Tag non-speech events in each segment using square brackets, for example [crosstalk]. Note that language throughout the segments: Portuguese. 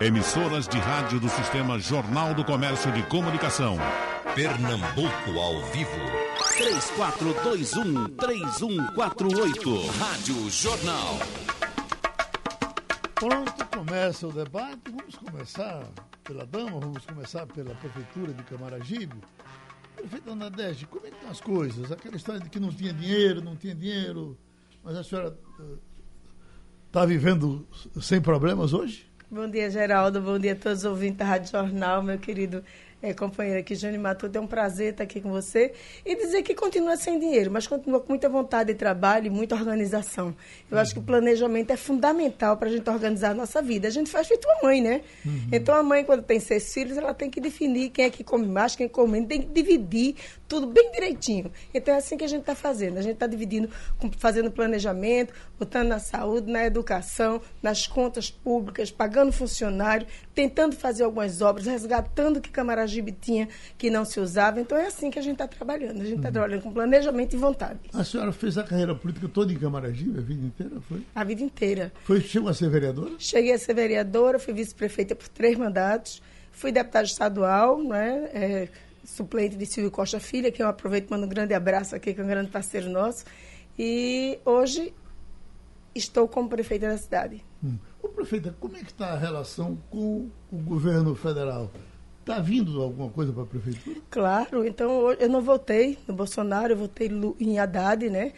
Emissoras de rádio do Sistema Jornal do Comércio de Comunicação. Pernambuco ao vivo. 3421-3148. Rádio Jornal. Pronto, começa o debate. Vamos começar pela dama, vamos começar pela Prefeitura de Camaragibe. Prefeita Nadege, como é que estão as coisas? Aquela história de que não tinha dinheiro, não tinha dinheiro, mas a senhora está uh, vivendo sem problemas hoje? Bom dia, Geraldo. Bom dia a todos os ouvintes da Rádio Jornal, meu querido é, companheiro aqui, Jane Matuto. É um prazer estar aqui com você e dizer que continua sem dinheiro, mas continua com muita vontade de trabalho e muita organização. Eu uhum. acho que o planejamento é fundamental para a gente organizar a nossa vida. A gente faz feito uma mãe, né? Uhum. Então, a mãe, quando tem seis filhos, ela tem que definir quem é que come mais, quem come menos, tem que dividir tudo bem direitinho. Então, é assim que a gente está fazendo. A gente está dividindo, fazendo planejamento, botando na saúde, na educação, nas contas públicas, pagando funcionário, tentando fazer algumas obras, resgatando o que Camaragibe tinha que não se usava. Então é assim que a gente está trabalhando. A gente está uhum. trabalhando com planejamento e vontade. A senhora fez a carreira política toda em Camaragibe, a vida inteira, foi? A vida inteira. Foi, chegou a ser vereadora? Cheguei a ser vereadora, fui vice-prefeita por três mandatos, fui deputada estadual, né? É, suplente de Silvio Costa Filha, que eu aproveito e mando um grande abraço aqui, que é um grande parceiro nosso. E hoje estou como prefeita da cidade. Hum. Ô, prefeita, como é que está a relação com o governo federal? Está vindo alguma coisa para a prefeitura? Claro, então eu não votei no Bolsonaro, eu votei em Haddad, né?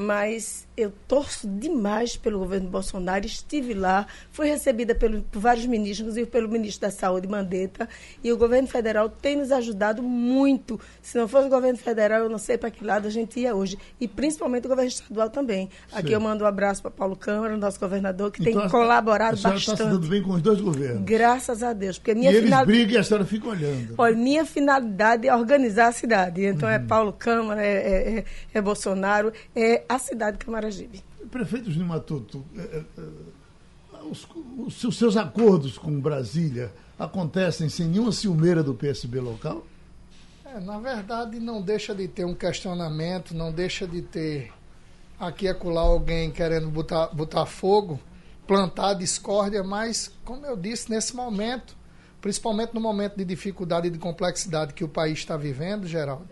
Mas eu torço demais pelo governo Bolsonaro. Estive lá, fui recebida pelo, por vários ministros, inclusive pelo ministro da Saúde, Mandetta, e o governo federal tem nos ajudado muito. Se não fosse o governo federal, eu não sei para que lado a gente ia hoje. E principalmente o governo estadual também. Sim. Aqui eu mando um abraço para Paulo Câmara, nosso governador, que então, tem colaborado a bastante. está se dando bem com os dois governos. Graças a Deus. Porque minha e eles final... brigam e a senhora fica olhando. Olha, minha finalidade é organizar a cidade. Então é uhum. é Paulo Câmara, é, é, é, é Bolsonaro, é a cidade de Camaragibe. Prefeito Júnior Matuto, é, é, é, os, os, os, seus acordos com Brasília acontecem sem nenhuma ciumeira do PSB local? É, na verdade, não deixa de ter um questionamento, não deixa de ter aqui e acolá alguém querendo botar, botar fogo, plantar discórdia, mas, como eu disse, nesse momento, principalmente no momento de dificuldade e de complexidade que o país está vivendo, Geraldo,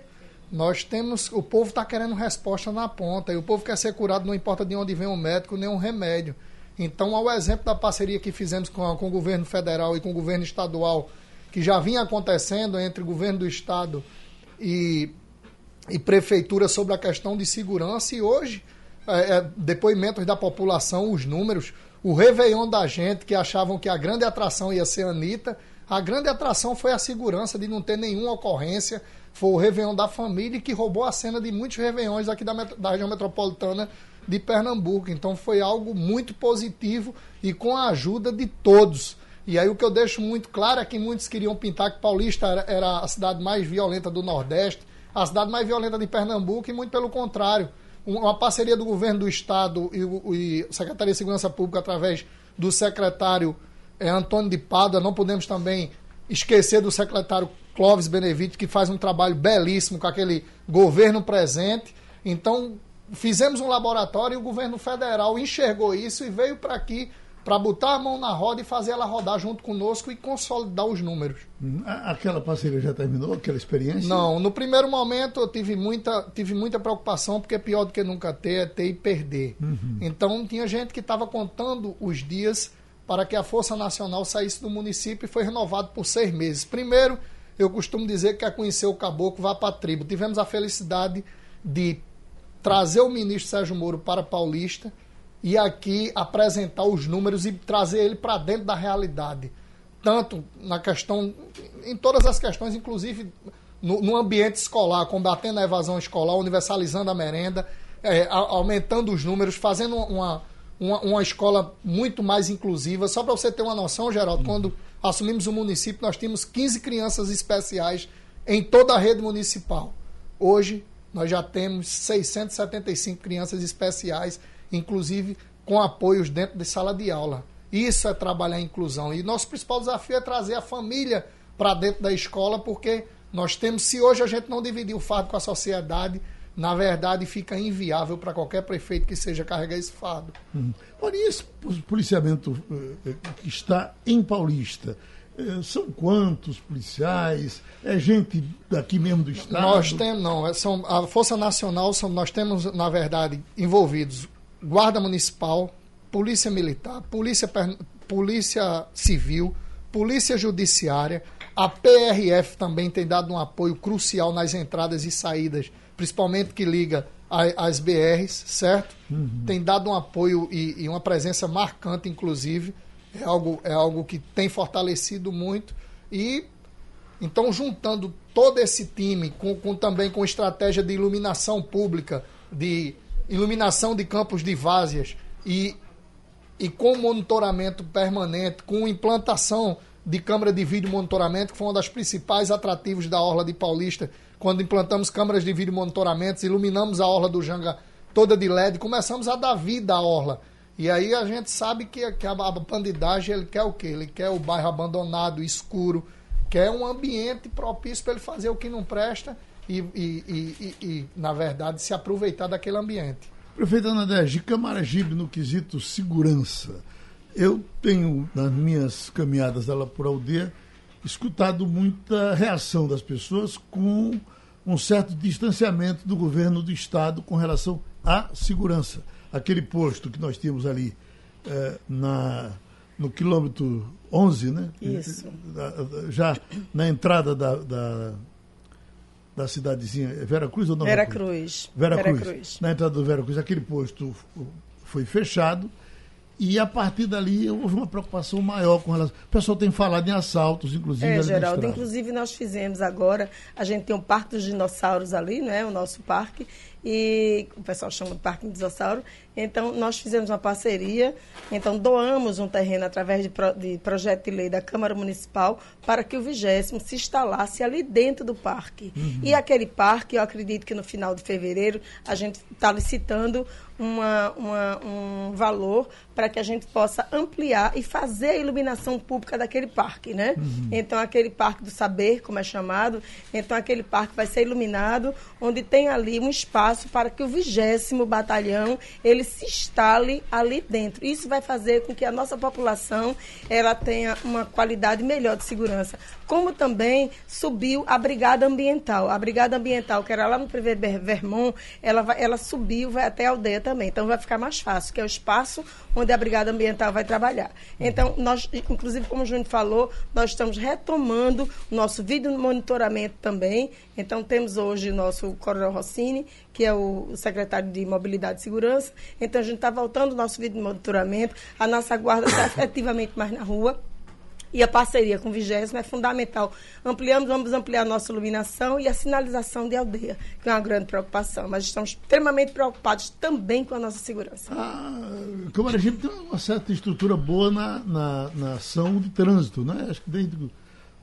nós temos. O povo está querendo resposta na ponta. E o povo quer ser curado, não importa de onde vem o médico, nem um remédio. Então, ao exemplo da parceria que fizemos com, com o governo federal e com o governo estadual, que já vinha acontecendo entre o governo do estado e, e prefeitura sobre a questão de segurança, e hoje, é, é, depoimentos da população, os números, o Réveillon da gente, que achavam que a grande atração ia ser a Anitta, a grande atração foi a segurança de não ter nenhuma ocorrência foi o Réveillon da família que roubou a cena de muitos Réveillões aqui da, da região metropolitana de Pernambuco. Então foi algo muito positivo e com a ajuda de todos. E aí o que eu deixo muito claro é que muitos queriam pintar que Paulista era, era a cidade mais violenta do Nordeste, a cidade mais violenta de Pernambuco, e muito pelo contrário. Uma parceria do governo do Estado e o, Secretaria de Segurança Pública através do secretário é, Antônio de Pada, não podemos também esquecer do secretário Clóvis Benevite, que faz um trabalho belíssimo com aquele governo presente. Então, fizemos um laboratório e o governo federal enxergou isso e veio para aqui para botar a mão na roda e fazer ela rodar junto conosco e consolidar os números. Hum, aquela parceria já terminou, aquela experiência? Não, no primeiro momento eu tive muita, tive muita preocupação, porque é pior do que nunca ter é ter e perder. Uhum. Então tinha gente que estava contando os dias para que a Força Nacional saísse do município e foi renovado por seis meses. Primeiro, eu costumo dizer que quer conhecer o caboclo, vá para a tribo. Tivemos a felicidade de trazer o ministro Sérgio Moro para Paulista e aqui apresentar os números e trazer ele para dentro da realidade. Tanto na questão, em todas as questões, inclusive no, no ambiente escolar, combatendo a evasão escolar, universalizando a merenda, é, aumentando os números, fazendo uma, uma, uma, escola muito mais inclusiva. Só para você ter uma noção, Geraldo, quando assumimos o município, nós tínhamos 15 crianças especiais em toda a rede municipal. Hoje, nós já temos 675 crianças especiais, inclusive com apoios dentro de sala de aula. Isso é trabalhar a inclusão. E nosso principal desafio é trazer a família para dentro da escola, porque nós temos, se hoje a gente não dividir o fardo com a sociedade, na verdade, fica inviável para qualquer prefeito que seja carregar esse fardo. Hum. Olha, e esse policiamento eh, que está em Paulista? Eh, são quantos policiais? É gente daqui mesmo do Estado? Nós temos, não. é- São, a Força Nacional, são, nós temos, na verdade, envolvidos Guarda Municipal, Polícia Militar, Polícia, Polícia Civil, Polícia Judiciária. A PRF também tem dado um apoio crucial nas entradas e saídas, principalmente que liga as BRs, certo? Tem dado um apoio e, e uma presença marcante, inclusive. É algo, é algo que tem fortalecido muito. E então, juntando todo esse time, com, com também com estratégia de iluminação pública, de iluminação de campos de várzea e, e com monitoramento permanente, com implantação de câmera de vídeo monitoramento, que foi um dos principais atrativos da Orla de Paulista, quando implantamos câmeras de vídeo monitoramento, iluminamos a Orla do Janga toda de LED, começamos a dar vida à Orla. E aí a gente sabe que, que a, a bandidagem ele quer o quê? Ele quer o bairro abandonado, escuro, quer um ambiente propício para ele fazer o que não presta e, e, e, e- na verdade, se aproveitar daquele ambiente. Prefeito de Camaragibe no quesito segurança, eu tenho, nas minhas caminhadas dela por aldeia, escutado muita reação das pessoas com um certo distanciamento do governo do Estado com relação à segurança. Aquele posto que nós tínhamos ali eh, na, no quilômetro 11, né? Isso. Já na entrada da, da, da cidadezinha, é Vera Cruz ou não? Vera Cruz. Vera, Cruz. Na entrada do Vera Cruz, aquele posto foi fechado e a partir dali houve uma preocupação maior com relação. O pessoal tem falado em assaltos, inclusive. É, Geraldo, inclusive nós fizemos agora, a gente tem o Parque dos Dinossauros ali, né, o nosso parque, e o pessoal chama de Parque Dinossauro. Então, nós fizemos uma parceria, então doamos um terreno através de, pro- de projeto de lei da Câmara Municipal para que o vigésimo se instalasse ali dentro do parque. E aquele parque, eu acredito que no final de fevereiro, a gente está licitando uma, uma- um valor para que a gente possa ampliar e fazer a iluminação pública daquele parque, né? Então, aquele parque do saber, como é chamado, então aquele parque vai ser iluminado, onde tem ali um espaço para que o vigésimo batalhão ele se instale ali dentro. Isso vai fazer com que a nossa população ela tenha uma qualidade melhor de segurança. Como também subiu a brigada ambiental. A brigada ambiental, que era lá no Privé Ver- Vermont, ela, vai- ela subiu, vai até a aldeia também. Então vai ficar mais fácil, que é o espaço onde a brigada ambiental vai trabalhar. Então, nós, inclusive, como o Júnior falou, nós estamos retomando o nosso vídeo monitoramento também. Então, temos hoje o nosso Coronel Rossini, que é o secretário de Mobilidade e Segurança. Então, a gente está voltando o nosso vídeo monitoramento. A nossa guarda está [coughs] efetivamente mais na rua. E a parceria com o Vigésimo é fundamental. Ampliamos, vamos ampliar a nossa iluminação e a sinalização de aldeia, que é uma grande preocupação. Mas estamos extremamente preocupados também com a nossa segurança. A Camaragibe tem uma certa estrutura boa na, na, na ação de trânsito, né? Acho que desde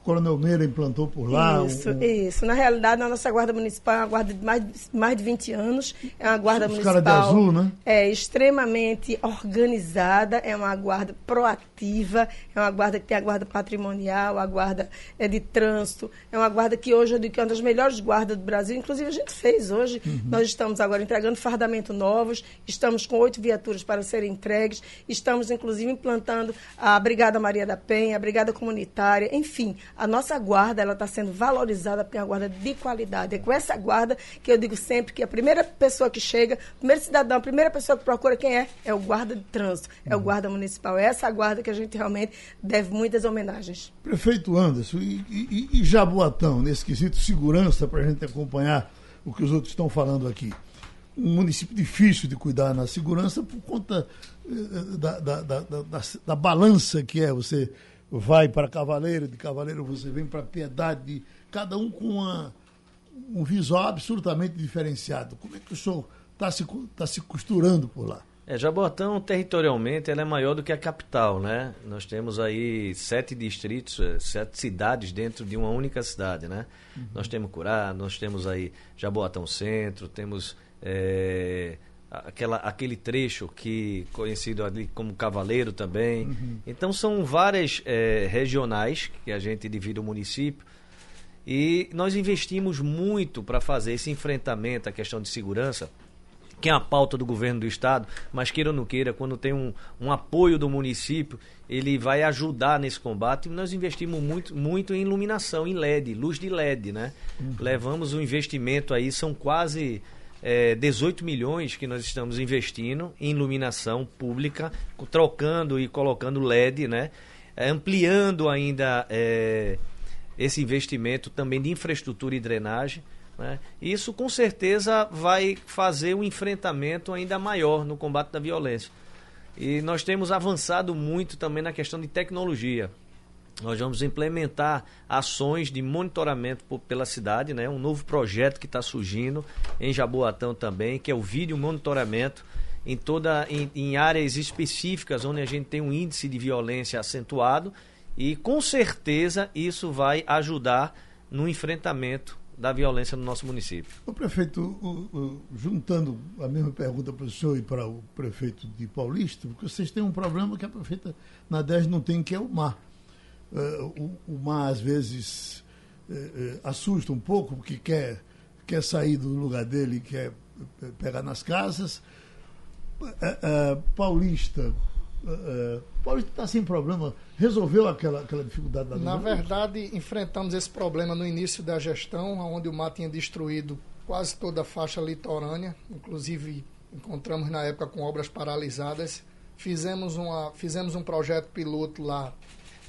Coronel Meira implantou por lá. Isso, um- isso. Na realidade, a nossa Guarda Municipal é uma guarda de mais, de- mais de 20 anos. É uma guarda Os cara municipal. de azul, né? É extremamente organizada, é uma guarda proativa, é uma guarda que tem a guarda patrimonial, a guarda é, de trânsito, é uma guarda que hoje eu digo que é uma das melhores guardas do Brasil. Inclusive, a gente fez hoje. Uhum. Nós estamos agora entregando fardamento novos, estamos com oito viaturas para serem entregues, estamos, inclusive, implantando a Brigada Maria da Penha, a Brigada Comunitária, enfim, a nossa guarda ela está sendo valorizada porque é uma guarda de qualidade. É com essa guarda que eu digo sempre que a primeira pessoa que chega, o primeiro cidadão, a primeira pessoa que procura quem é, é o guarda de trânsito, é o guarda municipal. É essa guarda que a gente realmente deve muitas homenagens. Prefeito Anderson, e, e, e Jaboatão, nesse quesito segurança, para a gente acompanhar o que os outros estão falando aqui. Um município difícil de cuidar na segurança por conta eh, da, da, da, da, da- da balança que é. Você vai para Cavaleiro, de Cavaleiro você vem para Piedade, cada um com uma, um visual absolutamente diferenciado. Como é que o senhor está se, tá se costurando por lá? É, Jaboatão, territorialmente, ela é maior do que a capital, né? Nós temos aí sete distritos, eh, sete cidades dentro de uma única cidade, né? Nós temos Curá, nós temos aí Jaboatão Centro, temos eh, aquela, aquele trecho que conhecido ali como Cavaleiro também. Então são várias eh, regionais que a gente divide o município E nós investimos muito para fazer esse enfrentamento à questão de segurança que é a pauta do governo do estado, mas queira ou não queira, quando tem um, um apoio do município, ele vai ajudar nesse combate. E nós investimos muito, muito em iluminação, em LED, luz de LED, né? Uhum. Levamos um investimento aí, são quase é, 18 milhões que nós estamos investindo em iluminação pública, trocando e colocando LED, né? É, ampliando ainda é, esse investimento também de infraestrutura e drenagem. Né? Isso com certeza vai fazer um enfrentamento ainda maior no combate da violência. E nós temos avançado muito também na questão de tecnologia. Nós vamos implementar ações de monitoramento por, pela cidade, né? um novo projeto que está surgindo em Jaboatão também, que é o vídeo monitoramento em toda em, em áreas específicas onde a gente tem um índice de violência acentuado e com certeza isso vai ajudar no enfrentamento da violência no nosso município. O prefeito, o, o, juntando a mesma pergunta para o senhor e para o prefeito de Paulista, porque vocês têm um problema que a prefeita Nadege não tem, que é o mar. Uh, o, o, mar, às vezes, uh, assusta um pouco, porque quer, quer sair do lugar dele, quer pegar nas casas. Paulista, Paulista está sem problema, resolveu aquela, aquela dificuldade da Na verdade, enfrentamos esse problema no início da gestão, onde o mar tinha destruído quase toda a faixa litorânea, inclusive encontramos na época com obras paralisadas. Fizemos, uma, fizemos um projeto piloto lá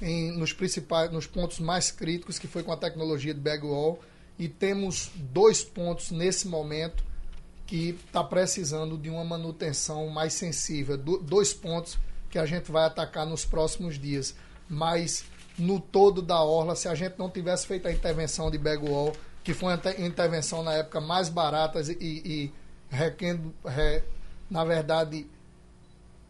em, nos principais, nos pontos mais críticos, que foi com a tecnologia de bagwall, e temos dois pontos nesse momento que está precisando de uma manutenção mais sensível. Do, dois pontos que a gente vai atacar nos próximos dias. Mas no todo da orla, se a gente não tivesse feito a intervenção de Bagwall, que foi uma intervenção na época mais barata e, e requendo, re, na verdade,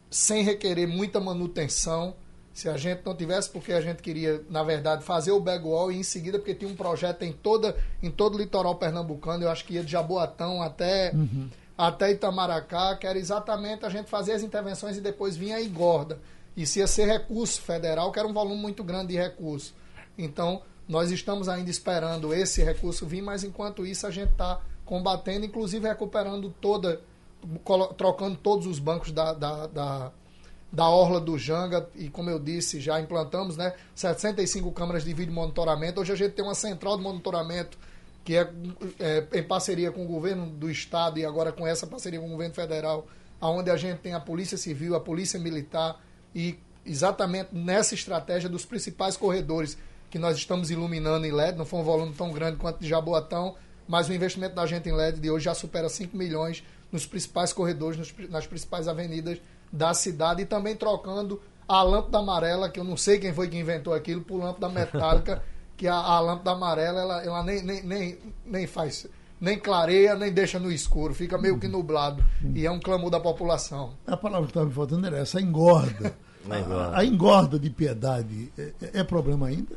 sem requerer muita manutenção, se a gente não tivesse, porque a gente queria, na verdade, fazer o bagwall e em seguida, porque tinha um projeto em, toda, em todo o litoral pernambucano, eu acho que ia de Jaboatão até uhum até Itamaracá, que era exatamente a gente fazer as intervenções e depois vinha a engorda. Isso ia ser recurso federal, que era um volume muito grande de recurso. Então, nós estamos ainda esperando esse recurso vir, mas enquanto isso a gente está combatendo, inclusive recuperando toda, trocando todos os bancos da, da, da, da Orla do Janga, e como eu disse, já implantamos né, 75 câmeras de vídeo monitoramento. Hoje a gente tem uma central de monitoramento que é, é, em parceria com o governo do estado e agora com essa parceria com o governo federal, aonde a gente tem a Polícia Civil, a Polícia Militar e exatamente nessa estratégia dos principais corredores que nós estamos iluminando em LED, não foi um volume tão grande quanto de Jaboatão, mas o investimento da gente em LED de hoje já supera 5 milhões nos principais corredores, nas principais avenidas da cidade e também trocando a lâmpada amarela, que eu não sei quem foi que inventou aquilo, por lâmpada metálica [laughs] que a, a lâmpada amarela ela, ela nem, nem, nem, nem faz nem clareia, nem deixa no escuro, fica meio que nublado. E é um clamor da população. A palavra que estava me faltando era essa, engorda. [laughs] a, a, engorda de piedade é, é, problema ainda?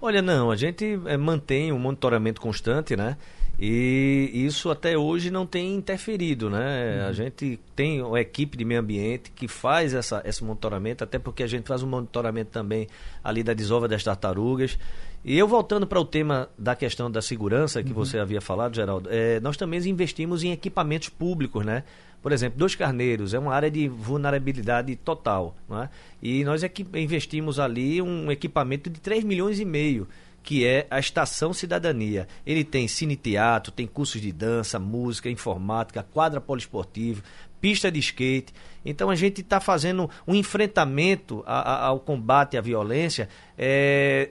Olha, não, a gente é, mantém um monitoramento constante, né? E isso até hoje não tem interferido, né? Uhum. A gente tem uma equipe de meio ambiente que faz essa, esse monitoramento, até porque a gente faz um monitoramento também ali da desova das tartarugas. E eu voltando para o tema da questão da segurança que uhum. você havia falado, Geraldo, é, nós também investimos em equipamentos públicos, né? Por exemplo, Dois Carneiros é uma área de vulnerabilidade total, né? E nós investimos ali um equipamento de 3 milhões e meio que é a Estação Cidadania. Ele tem cine teatro, tem cursos de dança, música, informática, quadra poliesportivo, pista de skate. Então a gente está fazendo um enfrentamento a, a, ao combate à violência é,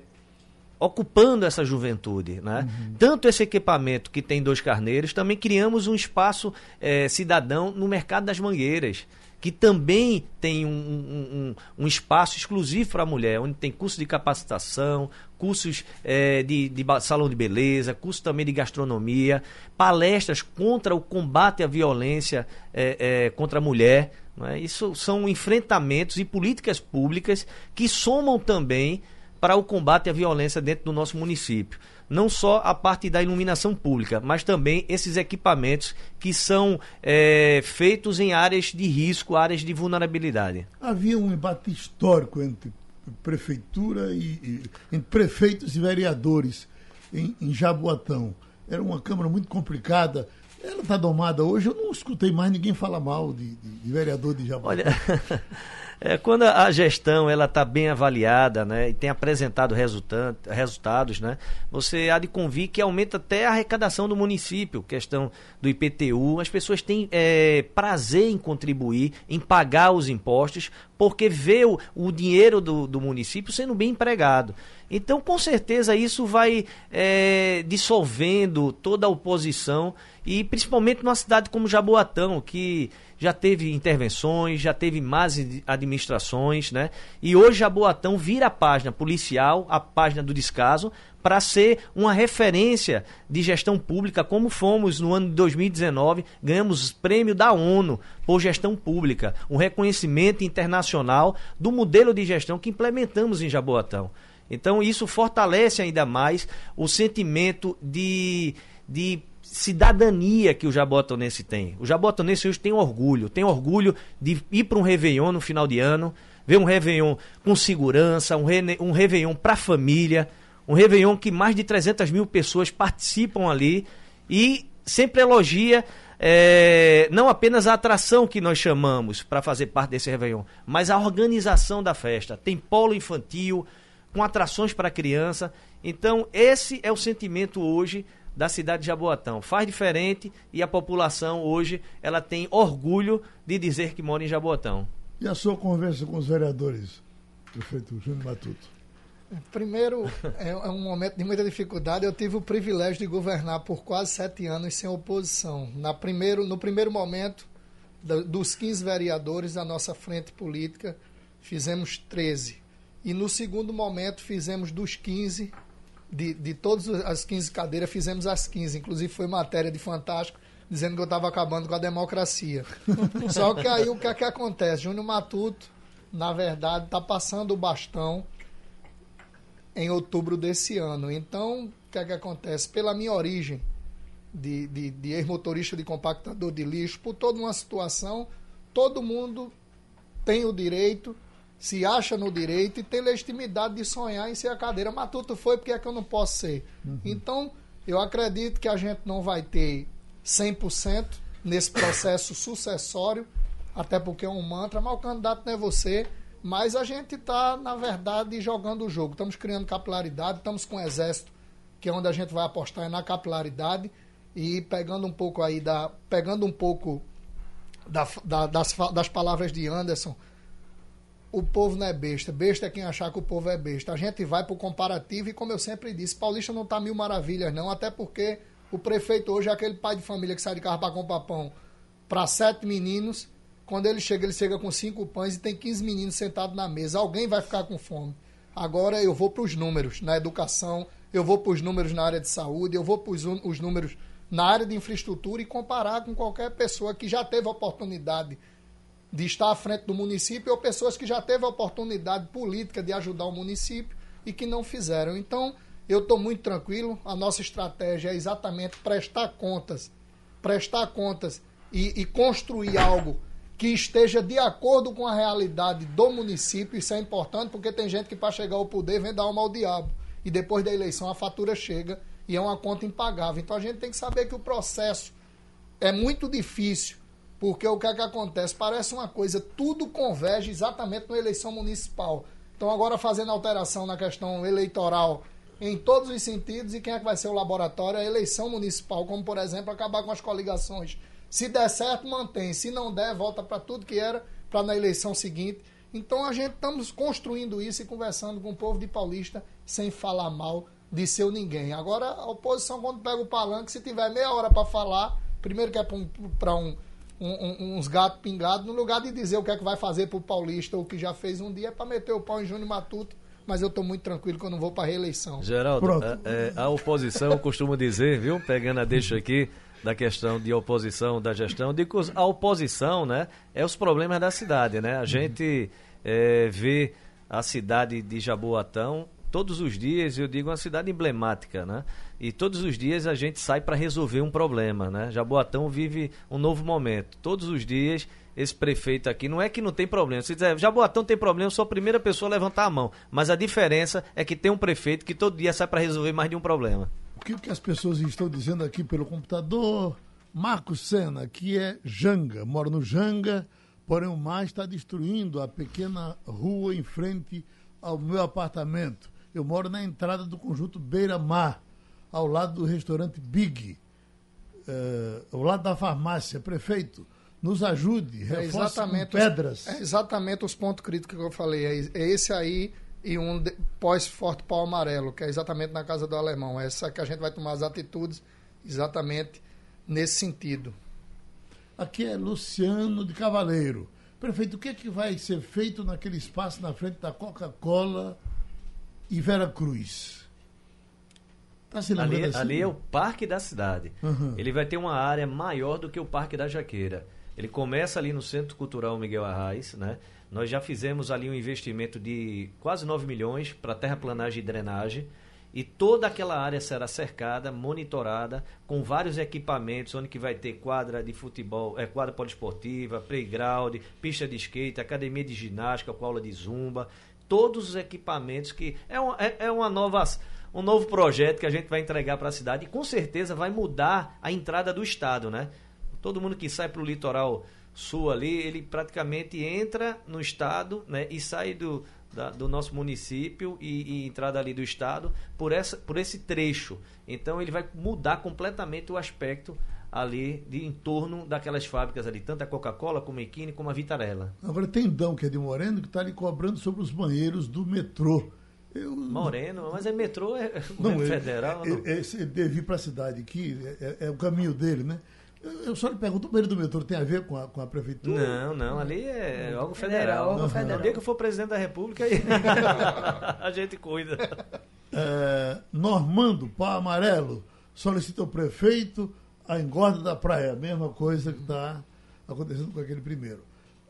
ocupando essa juventude. Né? Uhum. Tanto esse equipamento que tem dois carneiros, também criamos um espaço é, cidadão no mercado das mangueiras que também tem um, um, um espaço exclusivo para a mulher, onde tem curso de capacitação, cursos é, de, de, salão de beleza, curso também de gastronomia, palestras contra o combate à violência é, é, contra a mulher. É? Isso são enfrentamentos e políticas públicas que somam também para o combate à violência dentro do nosso município. Não só a parte da iluminação pública, mas também esses equipamentos que são é, feitos em áreas de risco, áreas de vulnerabilidade. Havia um embate histórico entre prefeitura e, e prefeitos e vereadores em, em Jaboatão. Era uma Câmara muito complicada. Ela está domada hoje. Eu não escutei mais ninguém falar mal de, de, de vereador de Jaboatão. Olha, [laughs] é, quando a gestão ela está bem avaliada né, e tem apresentado resultados, né, você há de convir que aumenta até a arrecadação do município, questão do IPTU. As pessoas têm é, prazer em contribuir, em pagar os impostos, porque vê o, o dinheiro do, do município sendo bem empregado. Então, com certeza, isso vai é, dissolvendo toda a oposição e principalmente numa cidade como Jaboatão, que já teve intervenções, já teve más administrações, né? E hoje Jaboatão vira a página policial, a página do descaso, para ser uma referência de gestão pública, como fomos no ano de 2019, ganhamos prêmio da ONU por gestão pública, um reconhecimento internacional do modelo de gestão que implementamos em Jaboatão. Então isso fortalece ainda mais o sentimento de, de cidadania que o jabotonense tem. O jabotonense hoje tem orgulho, tem orgulho de ir para um Réveillon no final de ano, ver um Réveillon com segurança, um, re, um Réveillon para a família, um Réveillon que mais de 300 mil pessoas participam ali e sempre elogia é, não apenas a atração que nós chamamos para fazer parte desse Réveillon, mas a organização da festa. Tem polo infantil, com atrações para criança. Então, esse é o sentimento hoje da cidade de Jaboatão. Faz diferente e a população hoje ela tem orgulho de dizer que mora em Jaboatão. E a sua conversa com os vereadores, prefeito Júnior Matuto? Primeiro, é, é um momento de muita dificuldade. Eu tive o privilégio de governar por quase sete anos sem oposição. Na primeiro, no primeiro momento, dos 15 vereadores da nossa frente política, fizemos 13. E no segundo momento, fizemos dos 15 de, de todas as 15 cadeiras, fizemos as 15. Inclusive foi matéria de Fantástico dizendo que eu estava acabando com a democracia. [laughs] Só que aí o que é que acontece? Júnior Matuto, na verdade, está passando o bastão em outubro desse ano. Então, o que é que acontece? Pela minha origem de, de, de ex-motorista de compactador de lixo, por toda uma situação, todo mundo tem o direito se acha no direito e tem legitimidade de sonhar em ser a cadeira. Matuto foi, porque é que eu não posso ser? Uhum. Então, eu acredito que a gente não vai ter 100% nesse processo [laughs] sucessório, até porque é um mantra, mas o candidato não é você. Mas a gente está, na verdade, jogando o jogo. Estamos criando capilaridade, estamos com o exército, que é onde a gente vai apostar é na capilaridade e pegando um pouco aí da. pegando um pouco da, da, das, das palavras de Anderson o povo não é besta. Besta é quem achar que o povo é besta. A gente vai para o comparativo e, como eu sempre disse, Paulista não está mil maravilhas, não. Até porque o prefeito hoje é aquele pai de família que sai de carro para comprar pão para sete meninos. Quando ele chega, ele chega com cinco pães e tem 15 meninos sentados na mesa. Alguém vai ficar com fome. Agora eu vou para os números na educação, eu vou para os números na área de saúde, eu vou para os números na área de infraestrutura e comparar com qualquer pessoa que já teve a oportunidade de estar à frente do município ou pessoas que já teve a oportunidade política de ajudar o município e que não fizeram. Então, eu estou muito tranquilo. A nossa estratégia é exatamente prestar contas, prestar contas e, e construir algo que esteja de acordo com a realidade do município. Isso é importante porque tem gente que para chegar ao poder vem dar alma ao diabo e depois da eleição a fatura chega e é uma conta impagável. Então a gente tem que saber que o processo é muito difícil porque o que é que acontece? Parece uma coisa, tudo converge exatamente na eleição municipal. Então, agora fazendo alteração na questão eleitoral em todos os sentidos, e quem é que vai ser o laboratório? A eleição municipal, como por exemplo, acabar com as coligações. Se der certo, mantém. Se não der, volta para tudo que era para na eleição seguinte. Então a gente estamos construindo isso e conversando com o povo de Paulista sem falar mal de seu ninguém. Agora, a oposição, quando pega o palanque, se tiver meia hora para falar, primeiro que é para um, um um, um, uns gatos pingados, no lugar de dizer o que é que vai fazer pro Paulista, o que já fez um dia, é para meter o pau em Júnior Matuto. Mas eu estou muito tranquilo que eu não vou para reeleição. Geraldo, a, é, a, oposição costuma dizer, viu, pegando a deixa aqui, da questão de oposição da gestão, de que a oposição, né, é os problemas da cidade, né? A gente é, vê a cidade de Jaboatão todos os dias, eu digo, uma cidade emblemática, né? E todos os dias a gente sai para resolver um problema, né? Jaboatão vive um novo momento. Todos os dias esse prefeito aqui, não é que não tem problema. Se dizer, Jaboatão tem problema, eu sou a primeira pessoa a levantar a mão. Mas a diferença é que tem um prefeito que todo dia sai para resolver mais de um problema. que, que as pessoas estão dizendo aqui pelo computador. Marcos Sena, que é Janga, mora no Janga, porém o mar está destruindo a pequena rua em frente ao meu apartamento. Eu moro na entrada do conjunto Beira Mar, ao lado do restaurante Big, eh, ao lado da farmácia. Prefeito, nos ajude, É reforce exatamente, com pedras. Os, é exatamente os pontos críticos que eu falei. É, é esse aí e um pós-forte pau amarelo, que é exatamente na casa do alemão. Essa que a gente vai tomar as atitudes exatamente nesse sentido. Aqui é Luciano de Cavaleiro. Prefeito, o que é que vai ser feito naquele espaço na frente da Coca-Cola e Vera Cruz? Tá se Ali, assim? ali é o parque da cidade. Uhum. Ele vai ter uma área maior do que o Parque da Jaqueira. Ele começa ali no Centro Cultural Miguel Arraes, né? Nós já fizemos ali um investimento de quase 9 milhões para terraplanagem e drenagem. E toda aquela área será cercada, monitorada, com vários equipamentos, onde que vai ter quadra de futebol, é, quadra poliesportiva, playground, pista de skate, academia de ginástica, com aula de zumba, todos os equipamentos que é uma, é, é uma nova um novo projeto que a gente vai entregar para a cidade e com certeza vai mudar a entrada do estado, né? Todo mundo que sai para o litoral sul ali, ele praticamente entra no estado, né? E sai do, da- do nosso município e, e entrada ali do estado por essa por esse trecho. Então ele vai mudar completamente o aspecto ali de em torno daquelas fábricas ali, tanto a Coca-Cola como a Equine como a Vitarella. Agora tem Dão, que é de Moreno, que está ali cobrando sobre os banheiros do metrô. Eu, Moreno, mas é metrô, é [laughs] Não, governo ele, federal, não. ele, ele- ele deve ir para a cidade aqui, é, é- é o caminho dele, né? Eu, eu só lhe pergunto, o banheiro do metrô tem a ver com a, com a prefeitura? Não, não, ali é algo Federal, federal. algo federal. dia que eu for presidente da República, aí [laughs] a gente cuida. É, Normando, pau amarelo, solicita ao prefeito a engorda da praia. A mesma coisa que está acontecendo com aquele primeiro.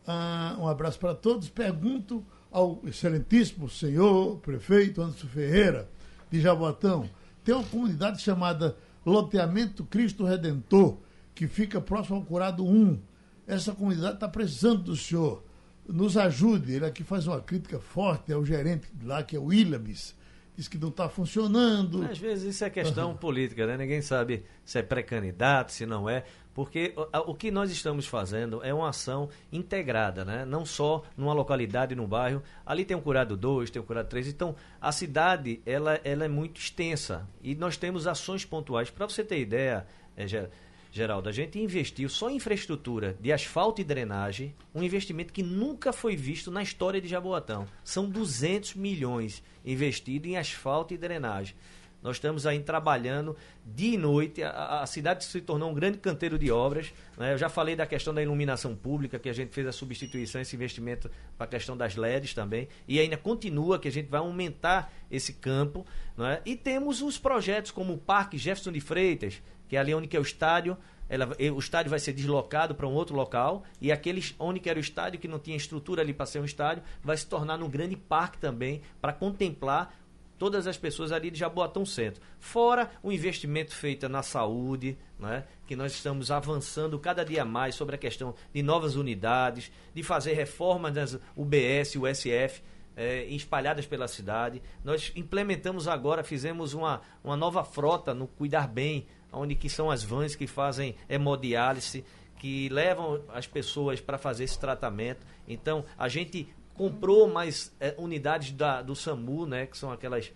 Ah, um abraço para todos. Pergunto ao excelentíssimo senhor prefeito Anderson Ferreira, de Jaboatão. Tem uma comunidade chamada Loteamento Cristo Redentor, que fica próximo ao Curado 1. Essa comunidade está precisando do senhor. Nos ajude. Ele aqui faz uma crítica forte ao gerente lá, que é o Williams. Diz que não está funcionando. Às vezes isso é questão política, né? Ninguém sabe se é pré-candidato, se não é. Porque o, que nós estamos fazendo é uma ação integrada, né? Não só numa localidade, num bairro. Ali tem o Curado 2, tem o Curado 3. Então, a cidade, ela, ela é muito extensa. E nós temos ações pontuais. Para você ter ideia, é, Geraldo, a gente investiu só em infraestrutura de asfalto e drenagem, um investimento que nunca foi visto na história de Jaboatão. São 200 milhões investidos em asfalto e drenagem. Nós estamos aí trabalhando dia e noite. A, a cidade se tornou um grande canteiro de obras. né? Eu já falei da questão da iluminação pública, que a gente fez a substituição, esse investimento para a questão das LEDs também. E ainda continua, que a gente vai aumentar esse campo. não é? E temos os projetos como o Parque Jefferson de Freitas, que é ali onde que é o estádio. Ela- o estádio vai ser deslocado para um outro local e aqueles onde que era o estádio que não tinha estrutura ali para ser um estádio vai se tornar num grande parque também para contemplar todas as pessoas ali de Jaboatão Centro. Fora o investimento feito na saúde, né, que nós estamos avançando cada dia mais sobre a questão de novas unidades, de fazer reformas das UBS, USF, eh, espalhadas pela cidade. Nós implementamos agora, fizemos uma, uma nova frota no Cuidar Bem, onde que são as vans que fazem hemodiálise, que levam as pessoas para fazer esse tratamento. Então, a gente comprou mais eh, unidades da, do SAMU, né, que são aquelas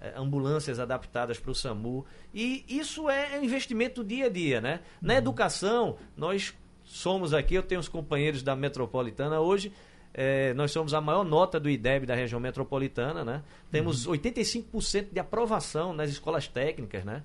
eh, ambulâncias adaptadas para o SAMU. E isso é um investimento dia a dia. Né? Na educação, nós somos aqui, eu tenho os companheiros da Metropolitana hoje. eh, nós somos a maior nota do IDEB da região metropolitana, né? Temos 85% de aprovação nas escolas técnicas, né?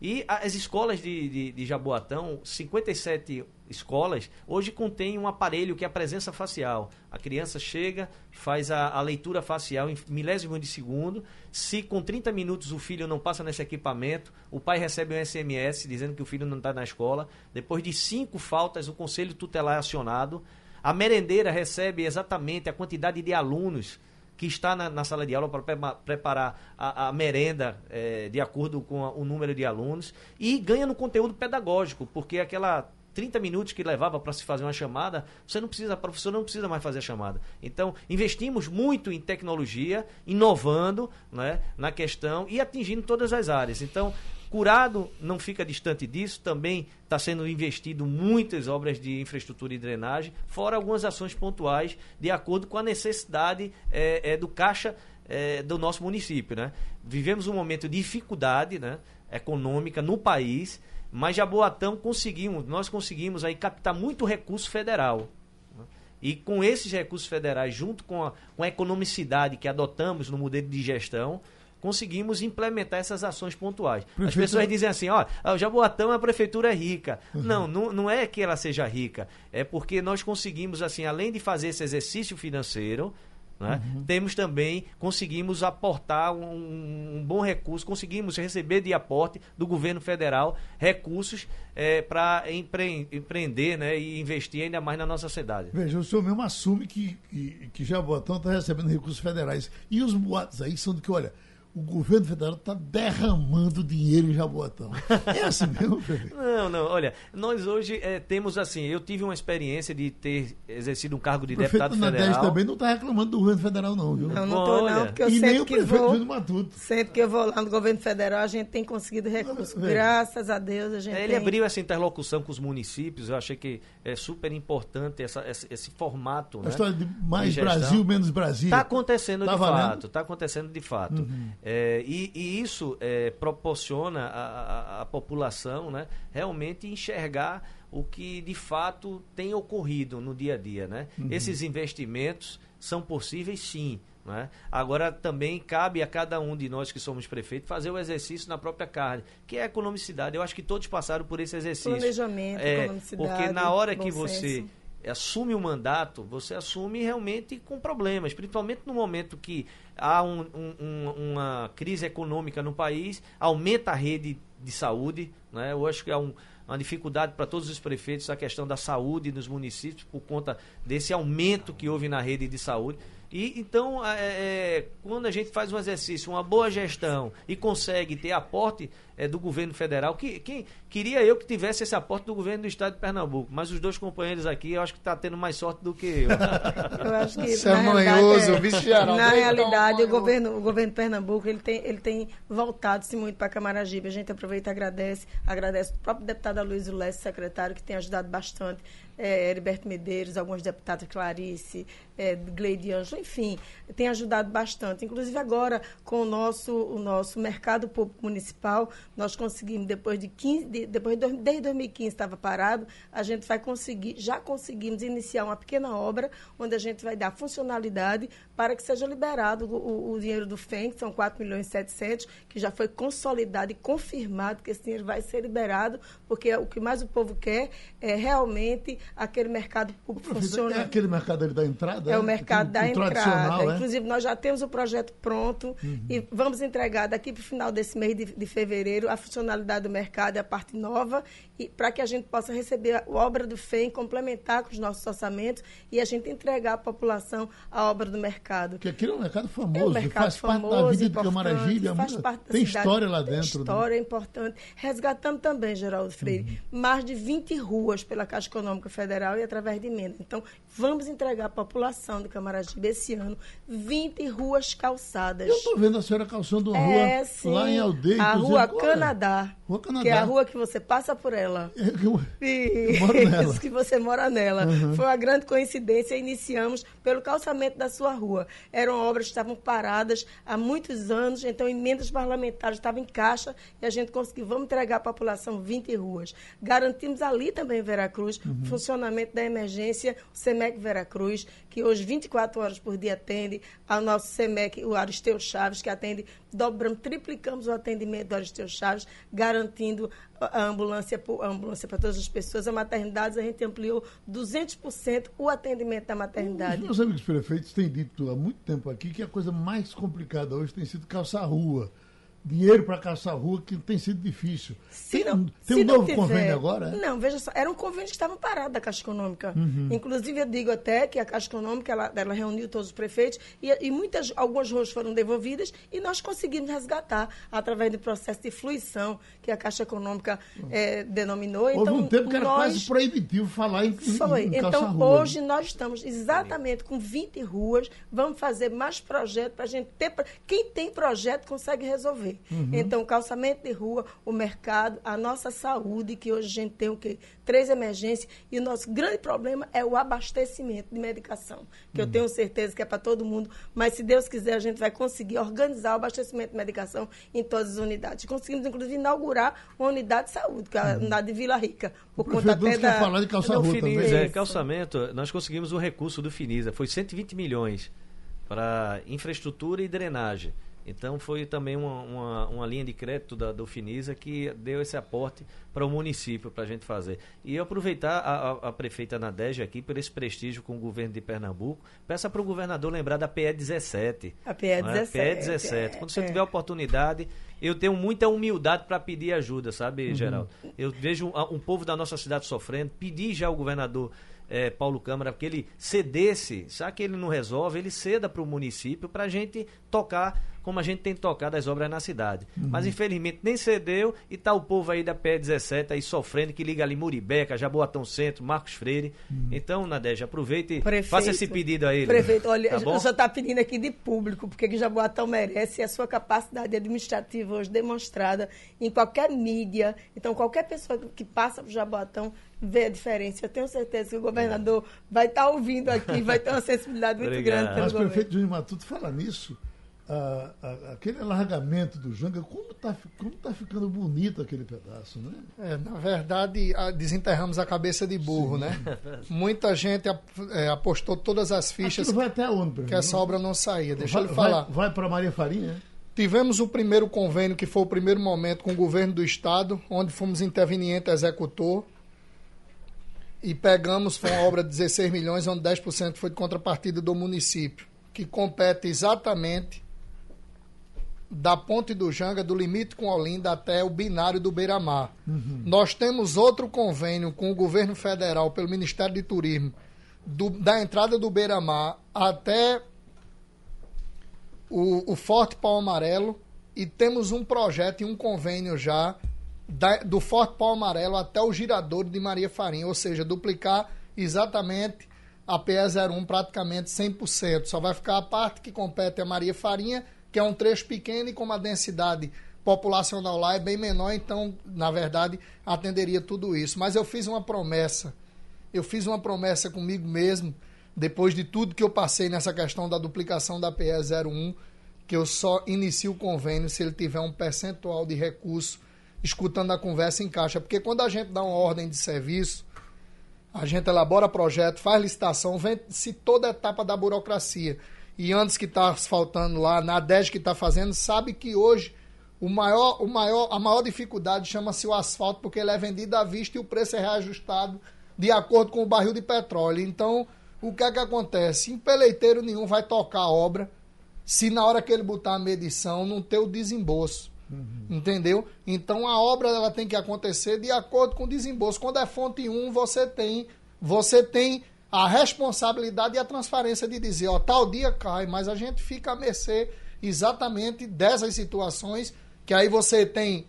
E as escolas de, de, de Jaboatão, 57 escolas, hoje contém um aparelho que é a presença facial. A criança chega, faz a, a leitura facial em milésimos de segundo. Se com 30 minutos o filho não passa nesse equipamento, o pai recebe um SMS dizendo que o filho não está na escola. Depois de cinco faltas, o conselho tutelar é acionado. A merendeira recebe exatamente a quantidade de alunos que está na, na sala de aula para prepa- preparar a, a merenda eh, de acordo com a- o número de alunos e ganha no conteúdo pedagógico, porque aquela 30 minutos que levava para se fazer uma chamada, você não precisa, a professora não precisa mais fazer a chamada. Então, investimos muito em tecnologia, inovando né, na questão e atingindo todas as áreas. Então, Curado não fica distante disso, também está sendo investido muitas obras de infraestrutura e drenagem, fora algumas ações pontuais de acordo com a necessidade é, é, do caixa é, do nosso município. Né? Vivemos um momento de dificuldade né, econômica no país, mas Jaboatão conseguimos, nós conseguimos aí captar muito recurso federal. Né? E com esses recursos federais, junto com a, com a economicidade que adotamos no modelo de gestão, conseguimos implementar essas ações pontuais. As pessoas dizem assim, ó, o Jaboatão, a prefeitura é rica. Uhum. Não, não, não é que ela seja rica, é porque nós conseguimos, assim, além de fazer esse exercício financeiro, né? Uhum. Temos também, conseguimos aportar um, um, bom recurso, conseguimos receber de aporte do governo federal recursos é, para empre, empreender né, e investir ainda mais na nossa cidade. Veja, o senhor mesmo assume que, que, que Jaboatão está recebendo recursos federais. E os boatos aí são do que, olha, o governo federal está derramando dinheiro em Jaboatão. É assim mesmo, prefeito? [laughs] Não, não. Olha, nós hoje é, temos assim, eu tive uma experiência de ter exercido um cargo de deputado federal. O também não está reclamando do governo federal, não, viu? Não, não estou não, porque eu e nem o que vou, Matuto. sempre que eu vou lá no governo federal, a gente tem conseguido recursos. Graças a Deus, a gente é, Ele tem... abriu essa interlocução com os municípios, eu achei que é super importante essa, esse, esse formato, A né? história de mais de Brasil, menos Brasil. Está acontecendo tá de valendo? fato, está acontecendo de fato. É, e, e e isso é, proporciona à população né, realmente enxergar o que de fato tem ocorrido no dia a dia. Né? Uhum. Esses investimentos são possíveis sim. Né? Agora também cabe a cada um de nós que somos prefeitos fazer o exercício na própria carne, que é a economicidade. Eu acho que todos passaram por esse exercício. Planejamento, é, economicidade. Porque na hora que você senso. Assume o mandato, você assume realmente com problemas, principalmente no momento que há um, um, uma crise econômica no país, aumenta a rede de saúde. Né? Eu acho que é um, uma dificuldade para todos os prefeitos a questão da saúde nos municípios por conta desse aumento que houve na rede de saúde. E então, é, é, quando a gente faz um exercício, uma boa gestão e consegue ter aporte é, do governo federal, que, quem queria eu que tivesse esse aporte do governo do estado de Pernambuco, mas os dois companheiros aqui, eu acho que está tendo mais sorte do que eu. [laughs] eu acho que Você é manhoso, é, Na realidade, o governo, o governo de Pernambuco ele tem, ele tem voltado-se muito para Camaragibe. A gente aproveita e agradece, agradece o próprio deputado Luiz Leste, secretário, que tem ajudado bastante é, Heriberto Medeiros, alguns deputados, Clarice, é, Gleide Anjo, enfim, tem ajudado bastante. Inclusive agora, com o nosso, o nosso mercado público municipal, nós conseguimos, depois de 15, de, depois de, desde 2015 estava parado, a gente vai conseguir, já conseguimos iniciar uma pequena obra, onde a gente vai dar funcionalidade para que seja liberado o, o dinheiro do FEM, que são 4 milhões e 700, que já foi consolidado e confirmado que esse dinheiro vai ser liberado, porque o que mais o povo quer é realmente aquele mercado público funciona. É aquele mercado ali da entrada? É, o mercado da entrada. É? Inclusive, nós já temos o projeto pronto uhum. e vamos entregar daqui para o final desse mês de, de, fevereiro a funcionalidade do mercado, a parte nova, e para que a gente possa receber a obra do FEM, complementar com os nossos orçamentos e a gente entregar à população a obra do mercado. Porque aquilo é um mercado famoso, é um mercado faz famoso, parte da vida de Camaragibe, é faz parte tem cidade, história lá dentro. Tem né? história né? importante. Resgatando também, Geraldo Freire, uhum. mais de 20 ruas pela Caixa Econômica Federal e através de emenda. Então, vamos entregar à população de Camaragibe esse ano 20 ruas calçadas. Eu estou vendo a senhora calçando uma é, rua sim, lá em Aldeia. A Rua Canadá, rua Canadá. Que é a rua que você passa por ela. É, eu, eu moro [laughs] nela. que você mora nela. Uhum. Foi uma grande coincidência. Iniciamos pelo calçamento da sua rua. Eram obras que estavam paradas há muitos anos, então emendas parlamentares estavam em caixa e a gente conseguiu, vamos entregar à população 20 ruas. Garantimos ali também em Veracruz uhum. o funcionamento da emergência, o SEMEC Veracruz, que hoje 24 horas por dia atende, ao nosso SEMEC, o Aristeu Chaves, que atende, dobramos, triplicamos o atendimento do Aristeu Chaves, garantindo a ambulância, ambulância para todas as pessoas. A maternidade, a gente ampliou 200% o atendimento da maternidade. Os meus amigos prefeitos têm dito há muito tempo aqui que a coisa mais complicada hoje tem sido calçar a rua dinheiro para caçar rua, que tem sido difícil. Se tem não- um, tem um novo tiver- convênio agora? é? Não, veja só, eram convênios que estavam parados da Caixa Econômica. Uhum. Inclusive, eu digo até que a Caixa Econômica, ela, ela reuniu todos os prefeitos e, e muitas, algumas ruas foram devolvidas e nós conseguimos resgatar através do processo de fluição que a Caixa Econômica eh, denominou. Houve então, um tempo que era nós... quase proibitivo falar em, em, Foi. em Então, calçar rua. hoje nós estamos exatamente com 20 ruas. Vamos fazer mais projetos para a gente ter. Quem tem projeto consegue resolver. Uhum. Então, o calçamento de rua, o mercado, a nossa saúde, que hoje a gente tem o quê? Três emergências. E o nosso grande problema é o abastecimento de medicação, que Uhum. eu tenho certeza que é para todo mundo. Mas, se Deus quiser, a gente vai conseguir organizar o abastecimento de medicação em todas as unidades. Conseguimos, inclusive, inaugurar uma unidade de saúde, que é a unidade de Vila Rica. Por Uhum. O conta até da. falar de Finisa, também. é, calçamento, nós conseguimos o recurso do Finisa, foi 120 milhões para infraestrutura e drenagem. Então foi também uma, uma, uma linha de crédito da, do Finisa que deu esse aporte para o município para a gente fazer. E eu aproveitar a, a, a prefeita Nadege aqui por esse prestígio com o governo de Pernambuco, peça para o governador lembrar da PE 17. A PE não é? 17, PE 17. é, Quando você é. tiver oportunidade, eu tenho muita humildade para pedir ajuda, sabe, Geraldo? Eu vejo um, um povo da nossa cidade sofrendo, pedi já ao governador eh, Paulo Câmara que ele cedesse, já que ele não resolve, ele ceda para o município para a gente tocar como a gente tem tocado as obras na cidade. Mas infelizmente nem cedeu e tá o povo aí da PE 17 aí sofrendo, que liga ali Muribeca, Jaboatão Centro, Marcos Freire. Então, Nadege, aproveite e Prefeito, faça esse pedido a ele. Prefeito, olha, tá bom? eu já está pedindo aqui de público, porque que Jaboatão merece a sua capacidade administrativa hoje demonstrada em qualquer mídia. Então, qualquer pessoa que passa por Jaboatão vê a diferença. Eu tenho certeza que o governador vai estar ouvindo aqui, vai ter uma sensibilidade muito Obrigado. grande Mas, governo. prefeito Júnior Matuto, fala nisso. Ah, ah, aquele alargamento do Janga, como está como tá ficando bonito aquele pedaço, né? É, na verdade, a- desenterramos a cabeça de burro, né? [laughs] Muita gente ap- é, apostou todas as fichas Aquilo vai até onde, que essa obra não saía. Deixa vai, eu falar. Vai, para Maria Farinha? Tivemos o primeiro convênio, que foi o primeiro momento com o governo do estado, onde fomos interveniente executor. E pegamos, foi uma obra de 16 milhões, onde 10% foi de contrapartida do município, que compete exatamente da Ponte do Janga, do limite com Olinda até o binário do Beira-Mar. Nós temos outro convênio com o governo federal, pelo Ministério de Turismo, do- da entrada do Beira-Mar até o, o Forte Pau Amarelo e temos um projeto e um convênio já da- do Forte Pau Amarelo até o Giradouro de Maria Farinha, ou seja, duplicar exatamente a PE01 praticamente 100%. Só vai ficar a parte que compete a Maria Farinha, que é um trecho pequeno e como a densidade populacional lá é bem menor, então, na verdade, atenderia tudo isso. Mas eu fiz uma promessa eu fiz uma promessa comigo mesmo, depois de tudo que eu passei nessa questão da duplicação da PE 01, que eu só inicio o convênio se ele tiver um percentual de recurso escutando a conversa em caixa. Porque quando a gente dá uma ordem de serviço, a gente elabora projeto, faz licitação, vence toda a etapa da burocracia. E antes que está asfaltando lá, na ADES que está fazendo, sabe que hoje o maior, o maior, a maior dificuldade chama-se o asfalto, porque ele é vendido à vista e o preço é reajustado de acordo com o barril de petróleo. Então, o que é que acontece? Empeleiteiro nenhum vai tocar a obra se na hora que ele botar a medição não ter o desembolso. Entendeu? Então a obra ela tem que acontecer de acordo com o desembolso. Quando é fonte 1, você tem, você tem a responsabilidade e a transparência de dizer, ó, tal dia cai, mas a gente fica à mercê exatamente dessas situações que aí você tem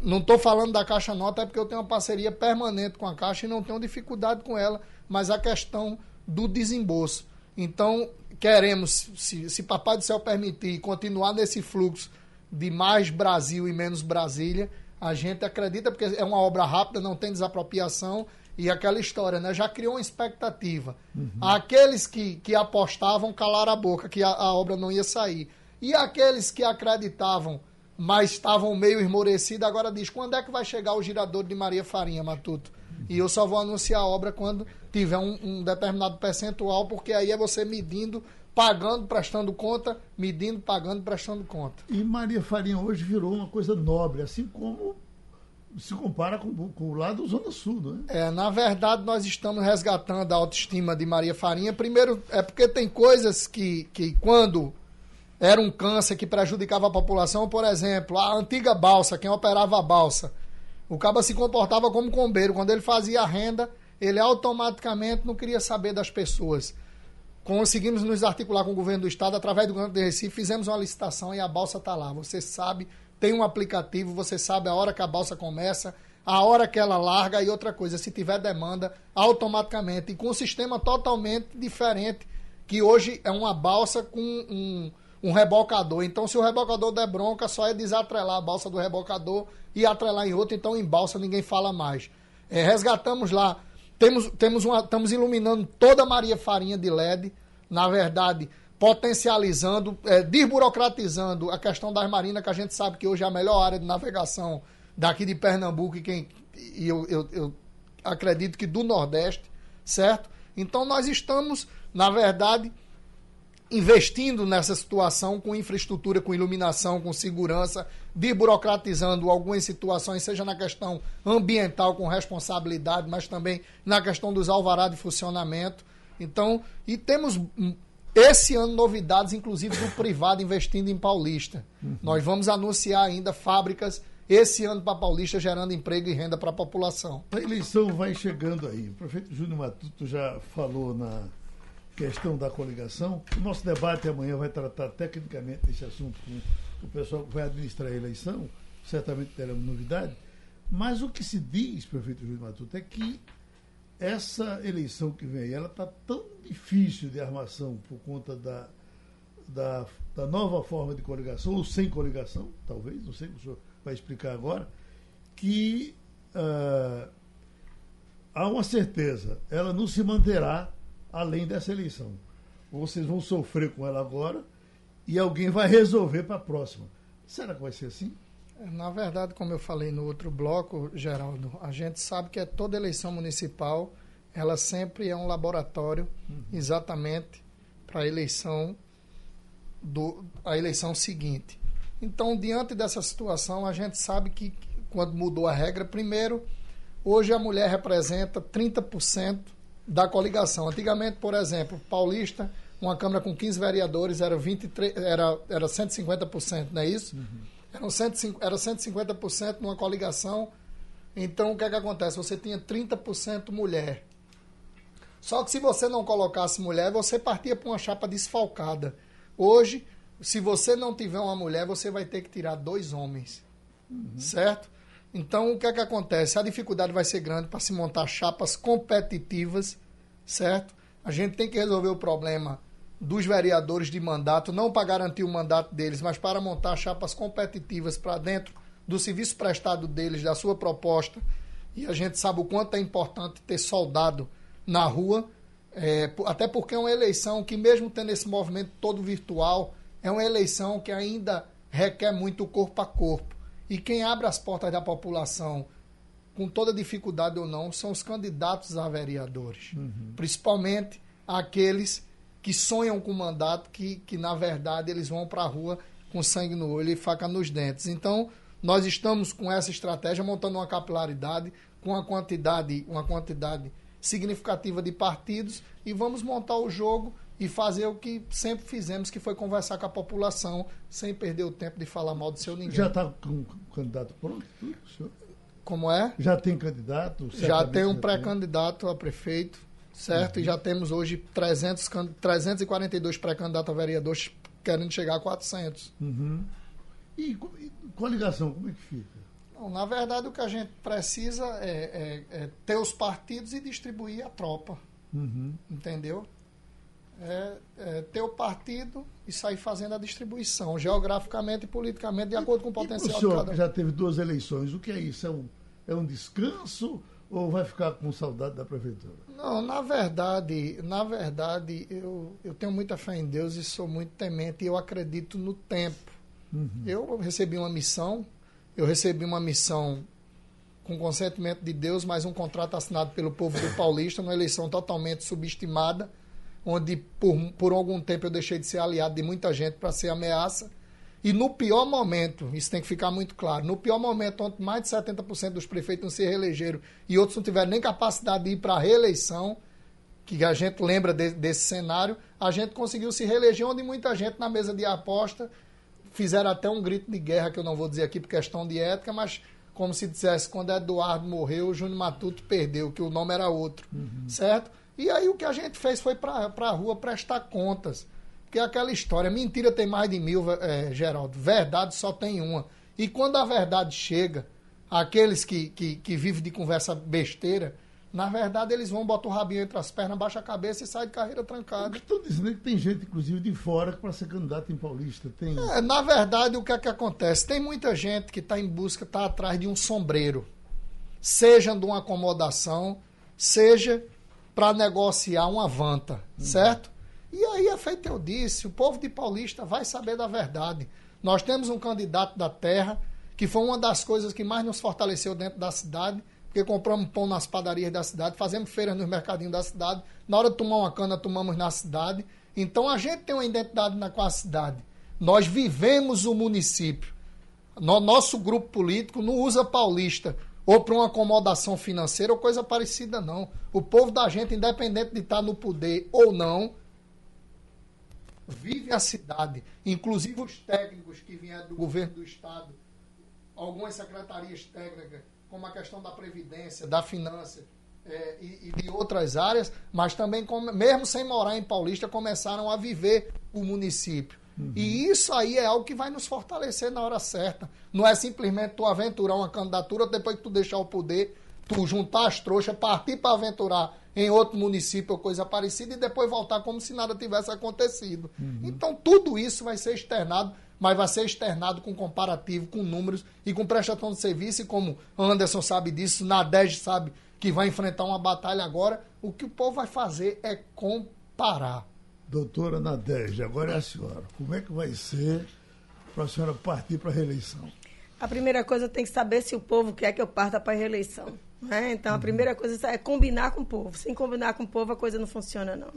não estou falando da Caixa Nota, é porque eu tenho uma parceria permanente com a Caixa e não tenho dificuldade com ela, mas a questão do desembolso. Então, queremos, se, se Papai do Céu permitir, continuar nesse fluxo de mais Brasil e menos Brasília, a gente acredita, porque é uma obra rápida, não tem desapropriação, e aquela história, né? Já criou uma expectativa. Aqueles que, que apostavam calaram a boca, que a, a obra não ia sair. E aqueles que acreditavam mas estavam meio esmorecidos, agora diz, quando é que vai chegar o girador de Maria Farinha, Matuto? E eu só vou anunciar a obra quando tiver um, um determinado percentual, porque aí é você medindo, pagando, prestando conta, medindo, pagando, prestando conta. E Maria Farinha hoje virou uma coisa nobre, assim como se compara com, com o lado Zona Sul, não é? Na verdade, nós estamos resgatando a autoestima de Maria Farinha. Primeiro, é porque tem coisas que, que quando era um câncer que prejudicava a população, por exemplo, a antiga balsa, quem operava a balsa, o cabo se comportava como combeiro. Quando ele fazia a renda, ele automaticamente não queria saber das pessoas. Conseguimos nos articular com o governo do estado através do governo de Recife, fizemos uma licitação e a balsa está lá. Você sabe, tem um aplicativo, você sabe a hora que a balsa começa, a hora que ela larga e outra coisa, se tiver demanda, automaticamente, e com um sistema totalmente diferente, que hoje é uma balsa com um, um rebocador. Então, se o rebocador der bronca, só é desatrelar a balsa do rebocador e atrelar em outro, então em balsa ninguém fala mais. É, resgatamos lá, temos, temos uma, estamos iluminando toda a Maria Farinha de LED, na verdade, potencializando, é, desburocratizando a questão das marinas, que a gente sabe que hoje é a melhor área de navegação daqui de Pernambuco e, quem, e eu, eu, eu acredito que do Nordeste, certo? Então nós estamos, na verdade, investindo nessa situação com infraestrutura, com iluminação, com segurança, desburocratizando algumas situações, seja na questão ambiental com responsabilidade, mas também na questão dos alvará de funcionamento. Então, e temos esse ano novidades, inclusive do privado investindo em Paulista. Uhum. Nós vamos anunciar ainda fábricas esse ano para Paulista gerando emprego e renda para a população. A eleição vai chegando aí. O prefeito Júnior Matuto já falou na questão da coligação. O nosso debate amanhã vai tratar tecnicamente desse assunto com o pessoal que vai administrar a eleição. Certamente teremos novidade. Mas o que se diz, prefeito Júnior Matuto, é que essa eleição que vem ela está tão difícil de armação por conta da, da, da, nova forma de coligação, ou sem coligação, talvez, não sei o que o senhor vai explicar agora, que uh, há uma certeza, ela não se manterá além dessa eleição. Vocês vão sofrer com ela agora e alguém vai resolver para a próxima. Será que vai ser assim? Na verdade, como eu falei no outro bloco, Geraldo, a gente sabe que é toda eleição municipal, ela sempre é um laboratório uhum. exatamente para a eleição do a eleição seguinte. Então, diante dessa situação, a gente sabe que quando mudou a regra, primeiro, hoje a mulher representa 30% da coligação. Antigamente, por exemplo, Paulista, uma Câmara com 15 vereadores era, 23, era, era 150%, não é isso? Uhum. Eram 150, era 150% numa coligação. Então, o que é que acontece? Você tinha 30% mulher. Só que se você não colocasse mulher, você partia para uma chapa desfalcada. Hoje, se você não tiver uma mulher, você vai ter que tirar dois homens. Uhum. Certo? Então, o que é que acontece? A dificuldade vai ser grande para se montar chapas competitivas, certo? A gente tem que resolver o problema dos vereadores de mandato, não para garantir o mandato deles, mas para montar chapas competitivas para dentro do serviço prestado deles, da sua proposta. E a gente sabe o quanto é importante ter soldado na rua, é, até porque é uma eleição que, mesmo tendo esse movimento todo virtual, é uma eleição que ainda requer muito corpo a corpo. E quem abre as portas da população, com toda dificuldade ou não, são os candidatos a vereadores. Uhum. Principalmente aqueles que sonham com mandato, que, que na verdade eles vão para a rua com sangue no olho e faca nos dentes. Então, nós estamos com essa estratégia montando uma capilaridade com uma quantidade, uma quantidade significativa de partidos e vamos montar o jogo e fazer o que sempre fizemos, que foi conversar com a população, sem perder o tempo de falar mal do seu ninguém. Já está com o candidato pronto? Senhor? Como é? Já tem candidato? Já tem um pré-candidato a prefeito, certo? Uhum. E já temos hoje 300, 342 pré-candidatos a vereadores querendo chegar a 400. Uhum. E, e coligação, como é que fica? Não, na verdade, o que a gente precisa é, é, é ter os partidos e distribuir a tropa. Uhum. Entendeu? é, é, ter o partido e sair fazendo a distribuição, geograficamente e politicamente, de acordo com o potencial e o senhor, de cada já teve duas eleições, o que é isso? É um, é um descanso ou vai ficar com saudade da prefeitura? Não, na verdade, na verdade, eu, eu tenho muita fé em Deus e sou muito temente e eu acredito no tempo. Uhum. Eu recebi uma missão, eu recebi uma missão com consentimento de Deus, mas um contrato assinado pelo povo do Paulista, uma eleição totalmente subestimada onde por, por algum tempo eu deixei de ser aliado de muita gente para ser ameaça. E no pior momento, isso tem que ficar muito claro, no pior momento, onde mais de 70% dos prefeitos não se reelegeram e outros não tiveram nem capacidade de ir para a reeleição, que a gente lembra de, desse cenário, a gente conseguiu se reeleger, onde muita gente na mesa de aposta fizeram até um grito de guerra, que eu não vou dizer aqui por questão de ética, mas como se dissesse, quando Eduardo morreu, o Júnior Matuto perdeu, que o nome era outro, uhum. certo? E aí o que a gente fez foi para a rua prestar contas. Porque aquela história, mentira tem mais de mil, é, Geraldo, verdade só tem uma. E quando a verdade chega, aqueles que, que, que vivem de conversa besteira, na verdade, eles vão, botar o rabinho entre as pernas, baixa a cabeça e sai de carreira trancada. Estou dizendo que tem gente, inclusive, de fora para ser candidato em Paulista. Tem... É, na verdade, o que é que acontece? Tem muita gente que está em busca, está atrás de um sombreiro. Seja de uma acomodação, seja para negociar uma vanta, uhum. certo? E aí é feito eu disse, o povo de Paulista vai saber da verdade. Nós temos um candidato da terra, que foi uma das coisas que mais nos fortaleceu dentro da cidade, porque compramos pão nas padarias da cidade, fazemos feiras nos mercadinhos da cidade, na hora de tomar uma cana, tomamos na cidade. Então a gente tem uma identidade com a cidade. Nós vivemos o município. No, nosso grupo político não usa paulista ou para uma acomodação financeira ou coisa parecida, não. O povo da gente, independente de estar no poder ou não, vive a cidade. Inclusive os técnicos que vieram do governo do estado, algumas secretarias técnicas como a questão da previdência, da finança é, e, e, de outras áreas, mas também, mesmo sem morar em Paulista, começaram a viver o município. Uhum. E isso aí é algo que vai nos fortalecer na hora certa. Não é simplesmente tu aventurar uma candidatura, depois que tu deixar o poder, tu juntar as trouxas, partir para aventurar em outro município ou coisa parecida e depois voltar como se nada tivesse acontecido. Uhum. Então tudo isso vai ser externado mas vai ser externado com comparativo, com números e com prestação de serviço. E como Anderson sabe disso, Nadege sabe que vai enfrentar uma batalha agora, o que o povo vai fazer é comparar. Doutora Nadege, agora é a senhora. Como é que vai ser para a senhora partir para a reeleição? A primeira coisa tem que saber se o povo quer que eu parta para a reeleição. Né? Então, a primeira coisa é combinar com o povo. Sem combinar com o povo, a coisa não funciona, não.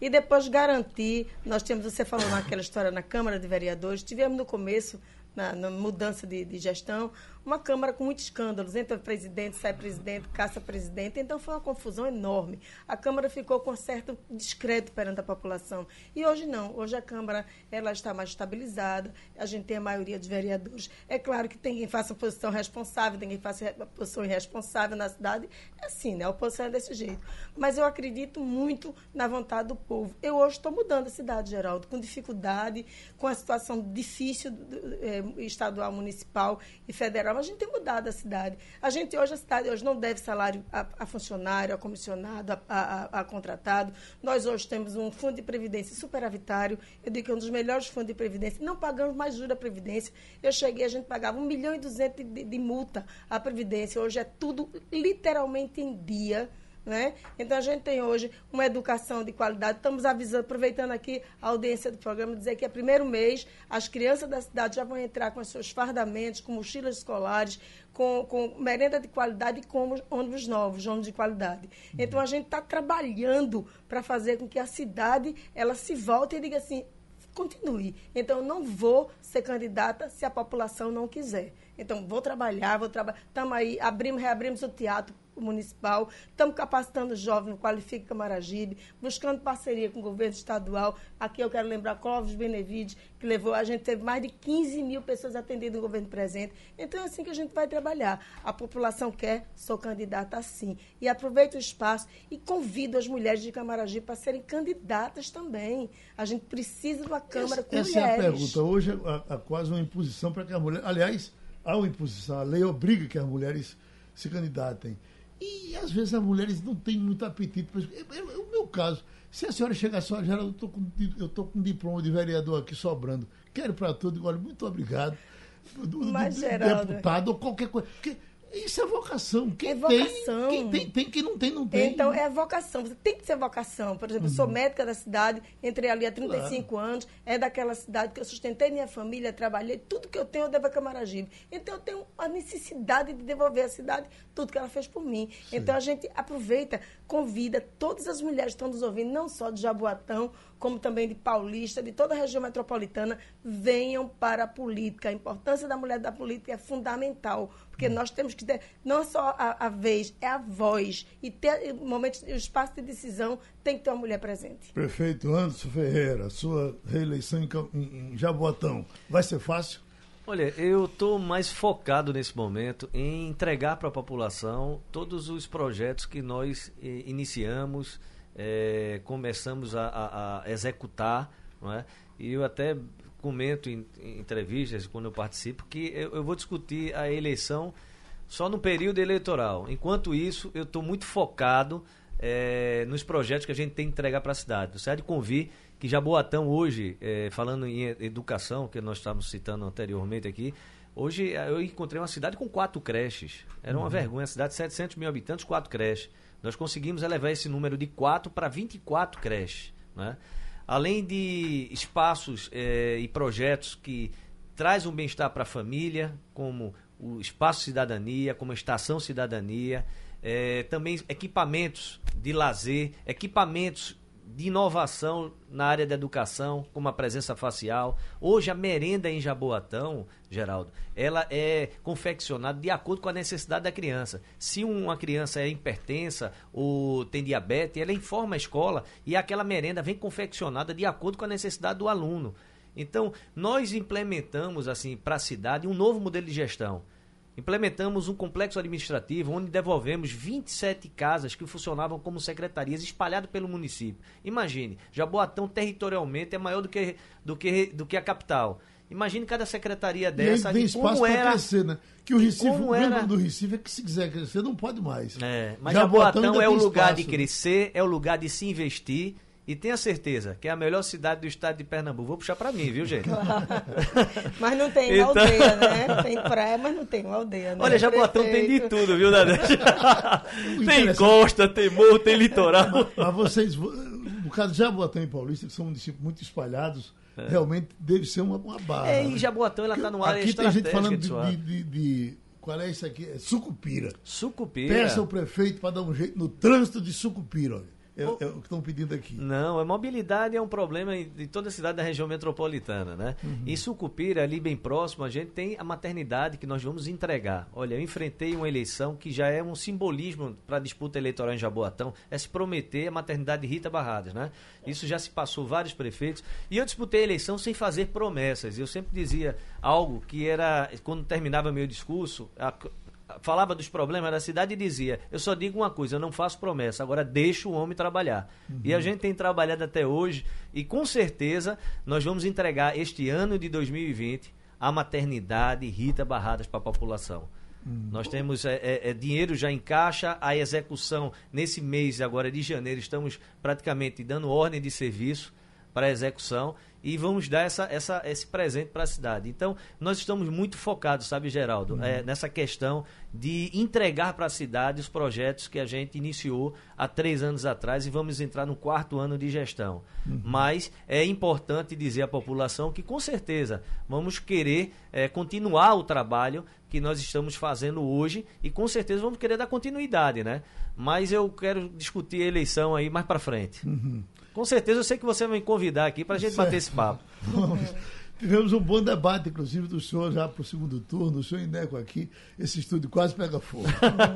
E depois garantir, nós temos, você falou naquela história na Câmara de Vereadores, tivemos no começo, na, na mudança de, de gestão, uma Câmara com muitos escândalos. Entra presidente, sai presidente, caça presidente. Então foi uma confusão enorme. A Câmara ficou com certo descrédito perante a população. E hoje não. Hoje a Câmara ela está mais estabilizada. A gente tem a maioria dos vereadores. É claro que tem quem faça posição responsável, tem quem faça posição irresponsável na cidade. É assim, né? A oposição é desse jeito. Mas eu acredito muito na vontade do povo. Eu hoje estou mudando a cidade, Geraldo, com dificuldade, com a situação difícil é, estadual, municipal e federal a gente tem mudado a cidade. A gente hoje, a cidade hoje não deve salário a, a funcionário, a comissionado, a, a, a, contratado. Nós hoje temos um fundo de previdência superavitário. Eu digo que é um dos melhores fundos de previdência. Não pagamos mais juros da previdência. Eu cheguei, a gente pagava 1 milhão e 200 de, de multa à previdência. Hoje é tudo literalmente em dia. Né? Então a gente tem hoje uma educação de qualidade. Estamos avisando, aproveitando aqui a audiência do programa, dizer que é primeiro mês, as crianças da cidade já vão entrar com os seus fardamentos, com mochilas escolares, com, com merenda de qualidade e com ônibus novos, ônibus de qualidade. Então a gente está trabalhando para fazer com que a cidade ela se volte e diga assim, continue. Então, eu não vou ser candidata se a população não quiser. Então, vou trabalhar, vou trabalhar. Estamos aí, abrimos, reabrimos o teatro municipal, estamos capacitando jovens no Qualifique Camaragibe, buscando parceria com o governo estadual. Aqui eu quero lembrar Clóvis Benevides, que levou, a gente teve mais de 15 mil pessoas atendidas no governo presente. Então é assim que a gente vai trabalhar. A população quer, sou candidata assim. E aproveito o espaço e convido as mulheres de Camaragibe para serem candidatas também. A gente precisa de uma Câmara essa, com essa mulheres. Essa é a pergunta. Hoje há, há quase uma imposição para que as mulheres. Aliás, há uma imposição. A lei obriga que as mulheres se candidatem. E às vezes as mulheres não têm muito apetite. É, é, é, o meu caso. Se a senhora chegar só, já eu estou com, com um diploma de vereador aqui sobrando. Quero para tudo, olha, muito obrigado. Do, Mas, do, do deputado ou qualquer coisa. Porque isso é vocação. Quem é vocação. Tem, quem tem, tem. Quem não tem, não tem. Então, é vocação. Você tem que ser vocação. Por exemplo, uhum. eu sou uhum. médica da cidade, entrei ali há 35 claro. anos, é daquela cidade que eu sustentei minha família, trabalhei, tudo que eu tenho eu devo a Camaragibe. Então, eu tenho a necessidade de devolver à cidade tudo que ela fez por mim. Sim. Então, a gente aproveita, convida todas as mulheres que estão nos ouvindo, não só de Jaboatão, como também de Paulista, de toda a região metropolitana, venham para a política. A importância da mulher da política é fundamental, porque hum. nós temos que ter, não só a, a, vez, é a voz. E ter momentos, o espaço de decisão tem que ter uma mulher presente. Prefeito Anderson Ferreira, sua reeleição em, em, em Jaboatão, vai ser fácil? Olha, eu estou mais focado nesse momento em entregar para a população todos os projetos que nós eh, iniciamos, eh, começamos a, a, a executar, é? E eu até comento em, em entrevistas, quando eu participo, que eu, eu, vou discutir a eleição só no período eleitoral. Enquanto isso, eu estou muito focado é, nos projetos que a gente tem que entregar para a cidade. Você há de convir que Jaboatão hoje, é, falando em educação, que nós estávamos citando anteriormente aqui, hoje eu encontrei uma cidade com quatro creches. Era uma uhum. vergonha, a cidade de 700 mil habitantes, quatro creches. Nós conseguimos elevar esse número de quatro para 24 creches. Né? além de espaços é, e projetos que traz um bem-estar para a família, como o Espaço Cidadania, como a Estação Cidadania, é, também equipamentos de lazer, equipamentos de inovação na área da educação, como a presença facial. Hoje a merenda em Jaboatão, Geraldo, ela é confeccionada de acordo com a necessidade da criança. Se uma criança é hipertensa ou tem diabetes, ela informa a escola e aquela merenda vem confeccionada de acordo com a necessidade do aluno. Então, nós implementamos assim para a cidade um novo modelo de gestão. Implementamos um complexo administrativo onde devolvemos 27 casas que funcionavam como secretarias espalhadas pelo município. Imagine, Jaboatão territorialmente é maior do que, do que, do que a capital. Imagine cada secretaria dessa. E aí tem espaço para crescer, né? Que o Recife, o era... do Recife é que se quiser crescer não pode mais. É, mas Jaboatão, Jaboatão é o lugar espaço, de crescer, é o lugar de se investir e tenha certeza que é a melhor cidade do estado de Pernambuco. Vou puxar para mim, viu, gente? Claro. Mas não tem então... aldeia, né? Tem praia, mas não tem uma aldeia, né? Olha, Jaboatão tem de tudo, viu, Nadete? [laughs] tem costa, tem morro, tem litoral. Mas vocês, no caso de Jaboatão e Paulista, que são municípios muito espalhados, é. realmente deve ser uma, uma barra. É, e Jaboatão, ela está no área Aqui tem gente falando de, de, de, de qual é isso aqui? É Sucupira. Sucupira. Peça o prefeito para dar um jeito no trânsito de Sucupira. Olha. É, é, o que estão pedindo aqui. Não, a mobilidade é um problema de toda a cidade da região metropolitana, né? Uhum. Em Sucupira, ali bem próximo, a gente tem a maternidade que nós vamos entregar. Olha, eu enfrentei uma eleição que já é um simbolismo para a disputa eleitoral em Jaboatão, é se prometer a maternidade de Rita Barradas, né? Isso já se passou vários prefeitos. E eu disputei a eleição sem fazer promessas. Eu sempre dizia algo que era, quando terminava meu discurso, a, falava dos problemas da cidade e dizia: Eu só digo uma coisa, eu não faço promessa, agora deixa o homem trabalhar. Uhum. E a gente tem trabalhado até hoje e com certeza nós vamos entregar este ano de 2020 a maternidade Rita Barradas para a população. Uhum. Nós temos é, é, é, dinheiro já em caixa, a execução nesse mês agora de janeiro, estamos praticamente dando ordem de serviço para a execução e vamos dar essa, essa, esse presente para a cidade. Então, nós estamos muito focados, sabe, Geraldo, uhum. é, nessa questão de entregar para a cidade os projetos que a gente iniciou há três anos atrás e vamos entrar no quarto ano de gestão. Uhum. Mas é importante dizer à população que, com certeza, vamos querer é, continuar o trabalho que nós estamos fazendo hoje e, com certeza, vamos querer dar continuidade, né? Mas eu quero discutir a eleição aí mais para frente. Uhum. Com certeza eu sei que você vai me convidar aqui para a gente certo. bater esse papo. [laughs] Tivemos um bom debate, inclusive, do senhor já para o segundo turno, o senhor Ineco aqui, esse estúdio quase pega fogo.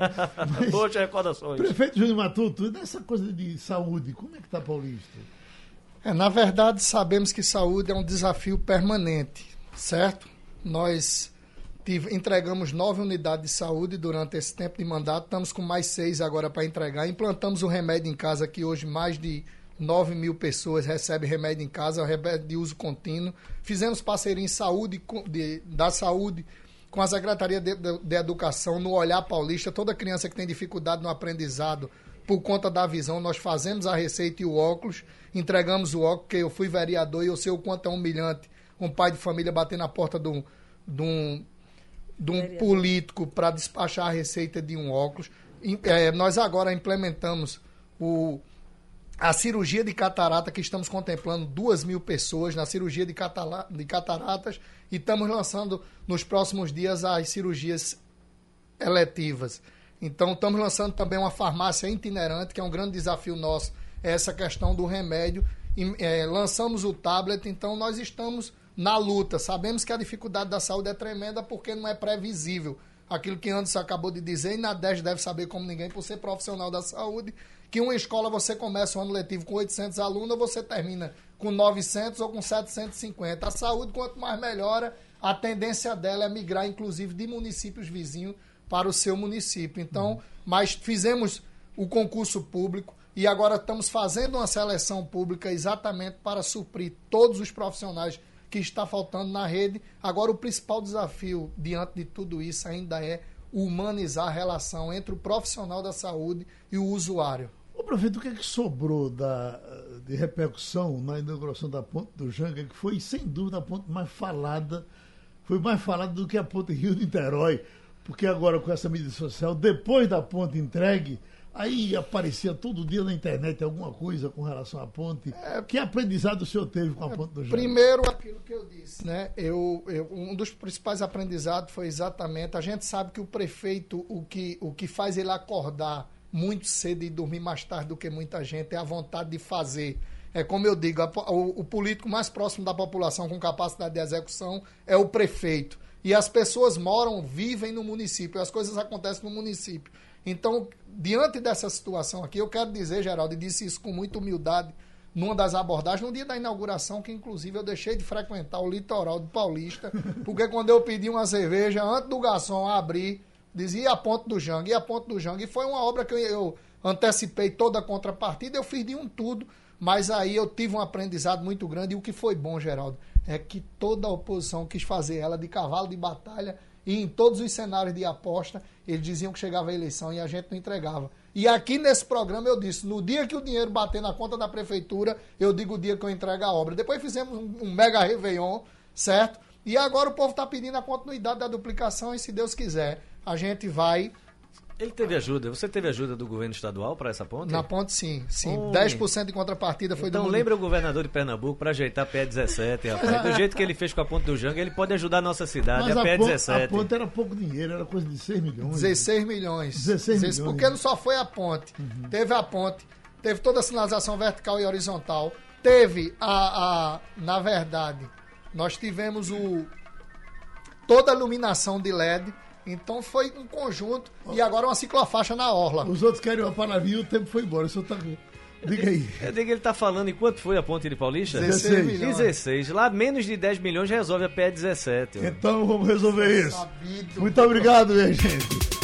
[laughs] Boas recordações. Prefeito Júnior Matuto, nessa coisa de saúde, como é que está Paulista? É, na verdade, sabemos que saúde é um desafio permanente, certo? Nós tive, entregamos nove unidades de saúde durante esse tempo de mandato, estamos com mais seis agora para entregar. Implantamos o remédio em casa, que hoje mais de 9 mil pessoas recebem remédio em casa, remédio de uso contínuo. Fizemos parceria em saúde, de, da saúde com a Secretaria de, de, de, Educação no Olhar Paulista. Toda criança que tem dificuldade no aprendizado por conta da visão, nós fazemos a receita e o óculos, entregamos o óculos, porque eu fui vereador e eu sei o quanto é humilhante um pai de família bater na porta de um, de um, de um político para despachar a receita de um óculos. E, é, nós agora implementamos o a cirurgia de catarata, que estamos contemplando duas mil pessoas na cirurgia de, de cataratas e estamos lançando nos próximos dias as cirurgias eletivas. Então, estamos lançando também uma farmácia itinerante, que é um grande desafio nosso, é essa questão do remédio. E, é, lançamos o tablet, então nós estamos na luta. Sabemos que a dificuldade da saúde é tremenda porque não é previsível. aquilo que Anderson acabou de dizer, e na 10 deve saber como ninguém, por ser profissional da saúde, que uma escola você começa o ano letivo com 800 alunos, você termina com 900 ou com 750. A saúde, quanto mais melhora, a tendência dela é migrar, inclusive, de municípios vizinhos para o seu município. Então, mas fizemos o concurso público e agora estamos fazendo uma seleção pública exatamente para suprir todos os profissionais que está faltando na rede. Agora, o principal desafio diante de tudo isso ainda é humanizar a relação entre o profissional da saúde e o usuário. Ô, prefeito, o que, é que sobrou da, de repercussão na inauguração da Ponte do Janga, que foi, sem dúvida, a ponte mais falada, foi mais falada do que a Ponte Rio-Niterói, porque agora com essa mídia social, depois da ponte entregue, aí aparecia todo dia na internet alguma coisa com relação à ponte. É, que aprendizado o senhor teve com a ponte do Janga? Primeiro, aquilo que eu disse, né? Eu, eu, um dos principais aprendizados foi exatamente, a gente sabe que o prefeito, o que, o que faz ele acordar muito cedo e dormir mais tarde do que muita gente, é a vontade de fazer. É como eu digo, a, o, o, político mais próximo da população com capacidade de execução é o prefeito. E as pessoas moram, vivem no município, as coisas acontecem no município. Então, diante dessa situação aqui, eu quero dizer, Geraldo, e disse isso com muita humildade numa das abordagens, no dia da inauguração, que inclusive eu deixei de frequentar o litoral do Paulista, [laughs] porque quando eu pedi uma cerveja, antes do garçom abrir, dizia a ponte do Jangue, e a ponte do Jangue. E foi uma obra que eu, eu antecipei toda a contrapartida, eu fiz de um tudo, mas aí eu tive um aprendizado muito grande. E o que foi bom, Geraldo, é que toda a oposição quis fazer ela de cavalo de batalha e em todos os cenários de aposta, eles diziam que chegava a eleição e a gente não entregava. E aqui nesse programa eu disse: no dia que o dinheiro bater na conta da prefeitura, eu digo o dia que eu entrego a obra. Depois fizemos um, mega Réveillon, certo? E agora o povo está pedindo a continuidade da duplicação e, se Deus quiser, a gente vai. Ele teve ajuda. Você teve ajuda do governo estadual para essa ponte? Na ponte, sim. sim. Oh. 10% de contrapartida foi então, do. Então, lembra o governador de Pernambuco para ajeitar a PE17, rapaz. Do jeito que ele fez com a ponte do Janga, ele pode ajudar a nossa cidade, Mas a, a PE17. A ponte era pouco dinheiro, era coisa de 6 milhões. 16 milhões. 16 milhões. Porque não só foi a ponte. Uhum. Teve a ponte, teve toda a sinalização vertical e horizontal. Teve a, a. Na verdade, nós tivemos o. Toda a iluminação de LED então foi um conjunto e agora uma ciclofaixa na orla. Os outros querem uma palavrinha e o tempo foi embora. O senhor tá... Diga aí. Eu digo, ele tá falando em quanto foi a ponte de Paulista? 16 milhões. 16. Lá menos de 10 milhões resolve a PE 17. Então vamos resolver isso. Sabido. Muito obrigado, minha gente.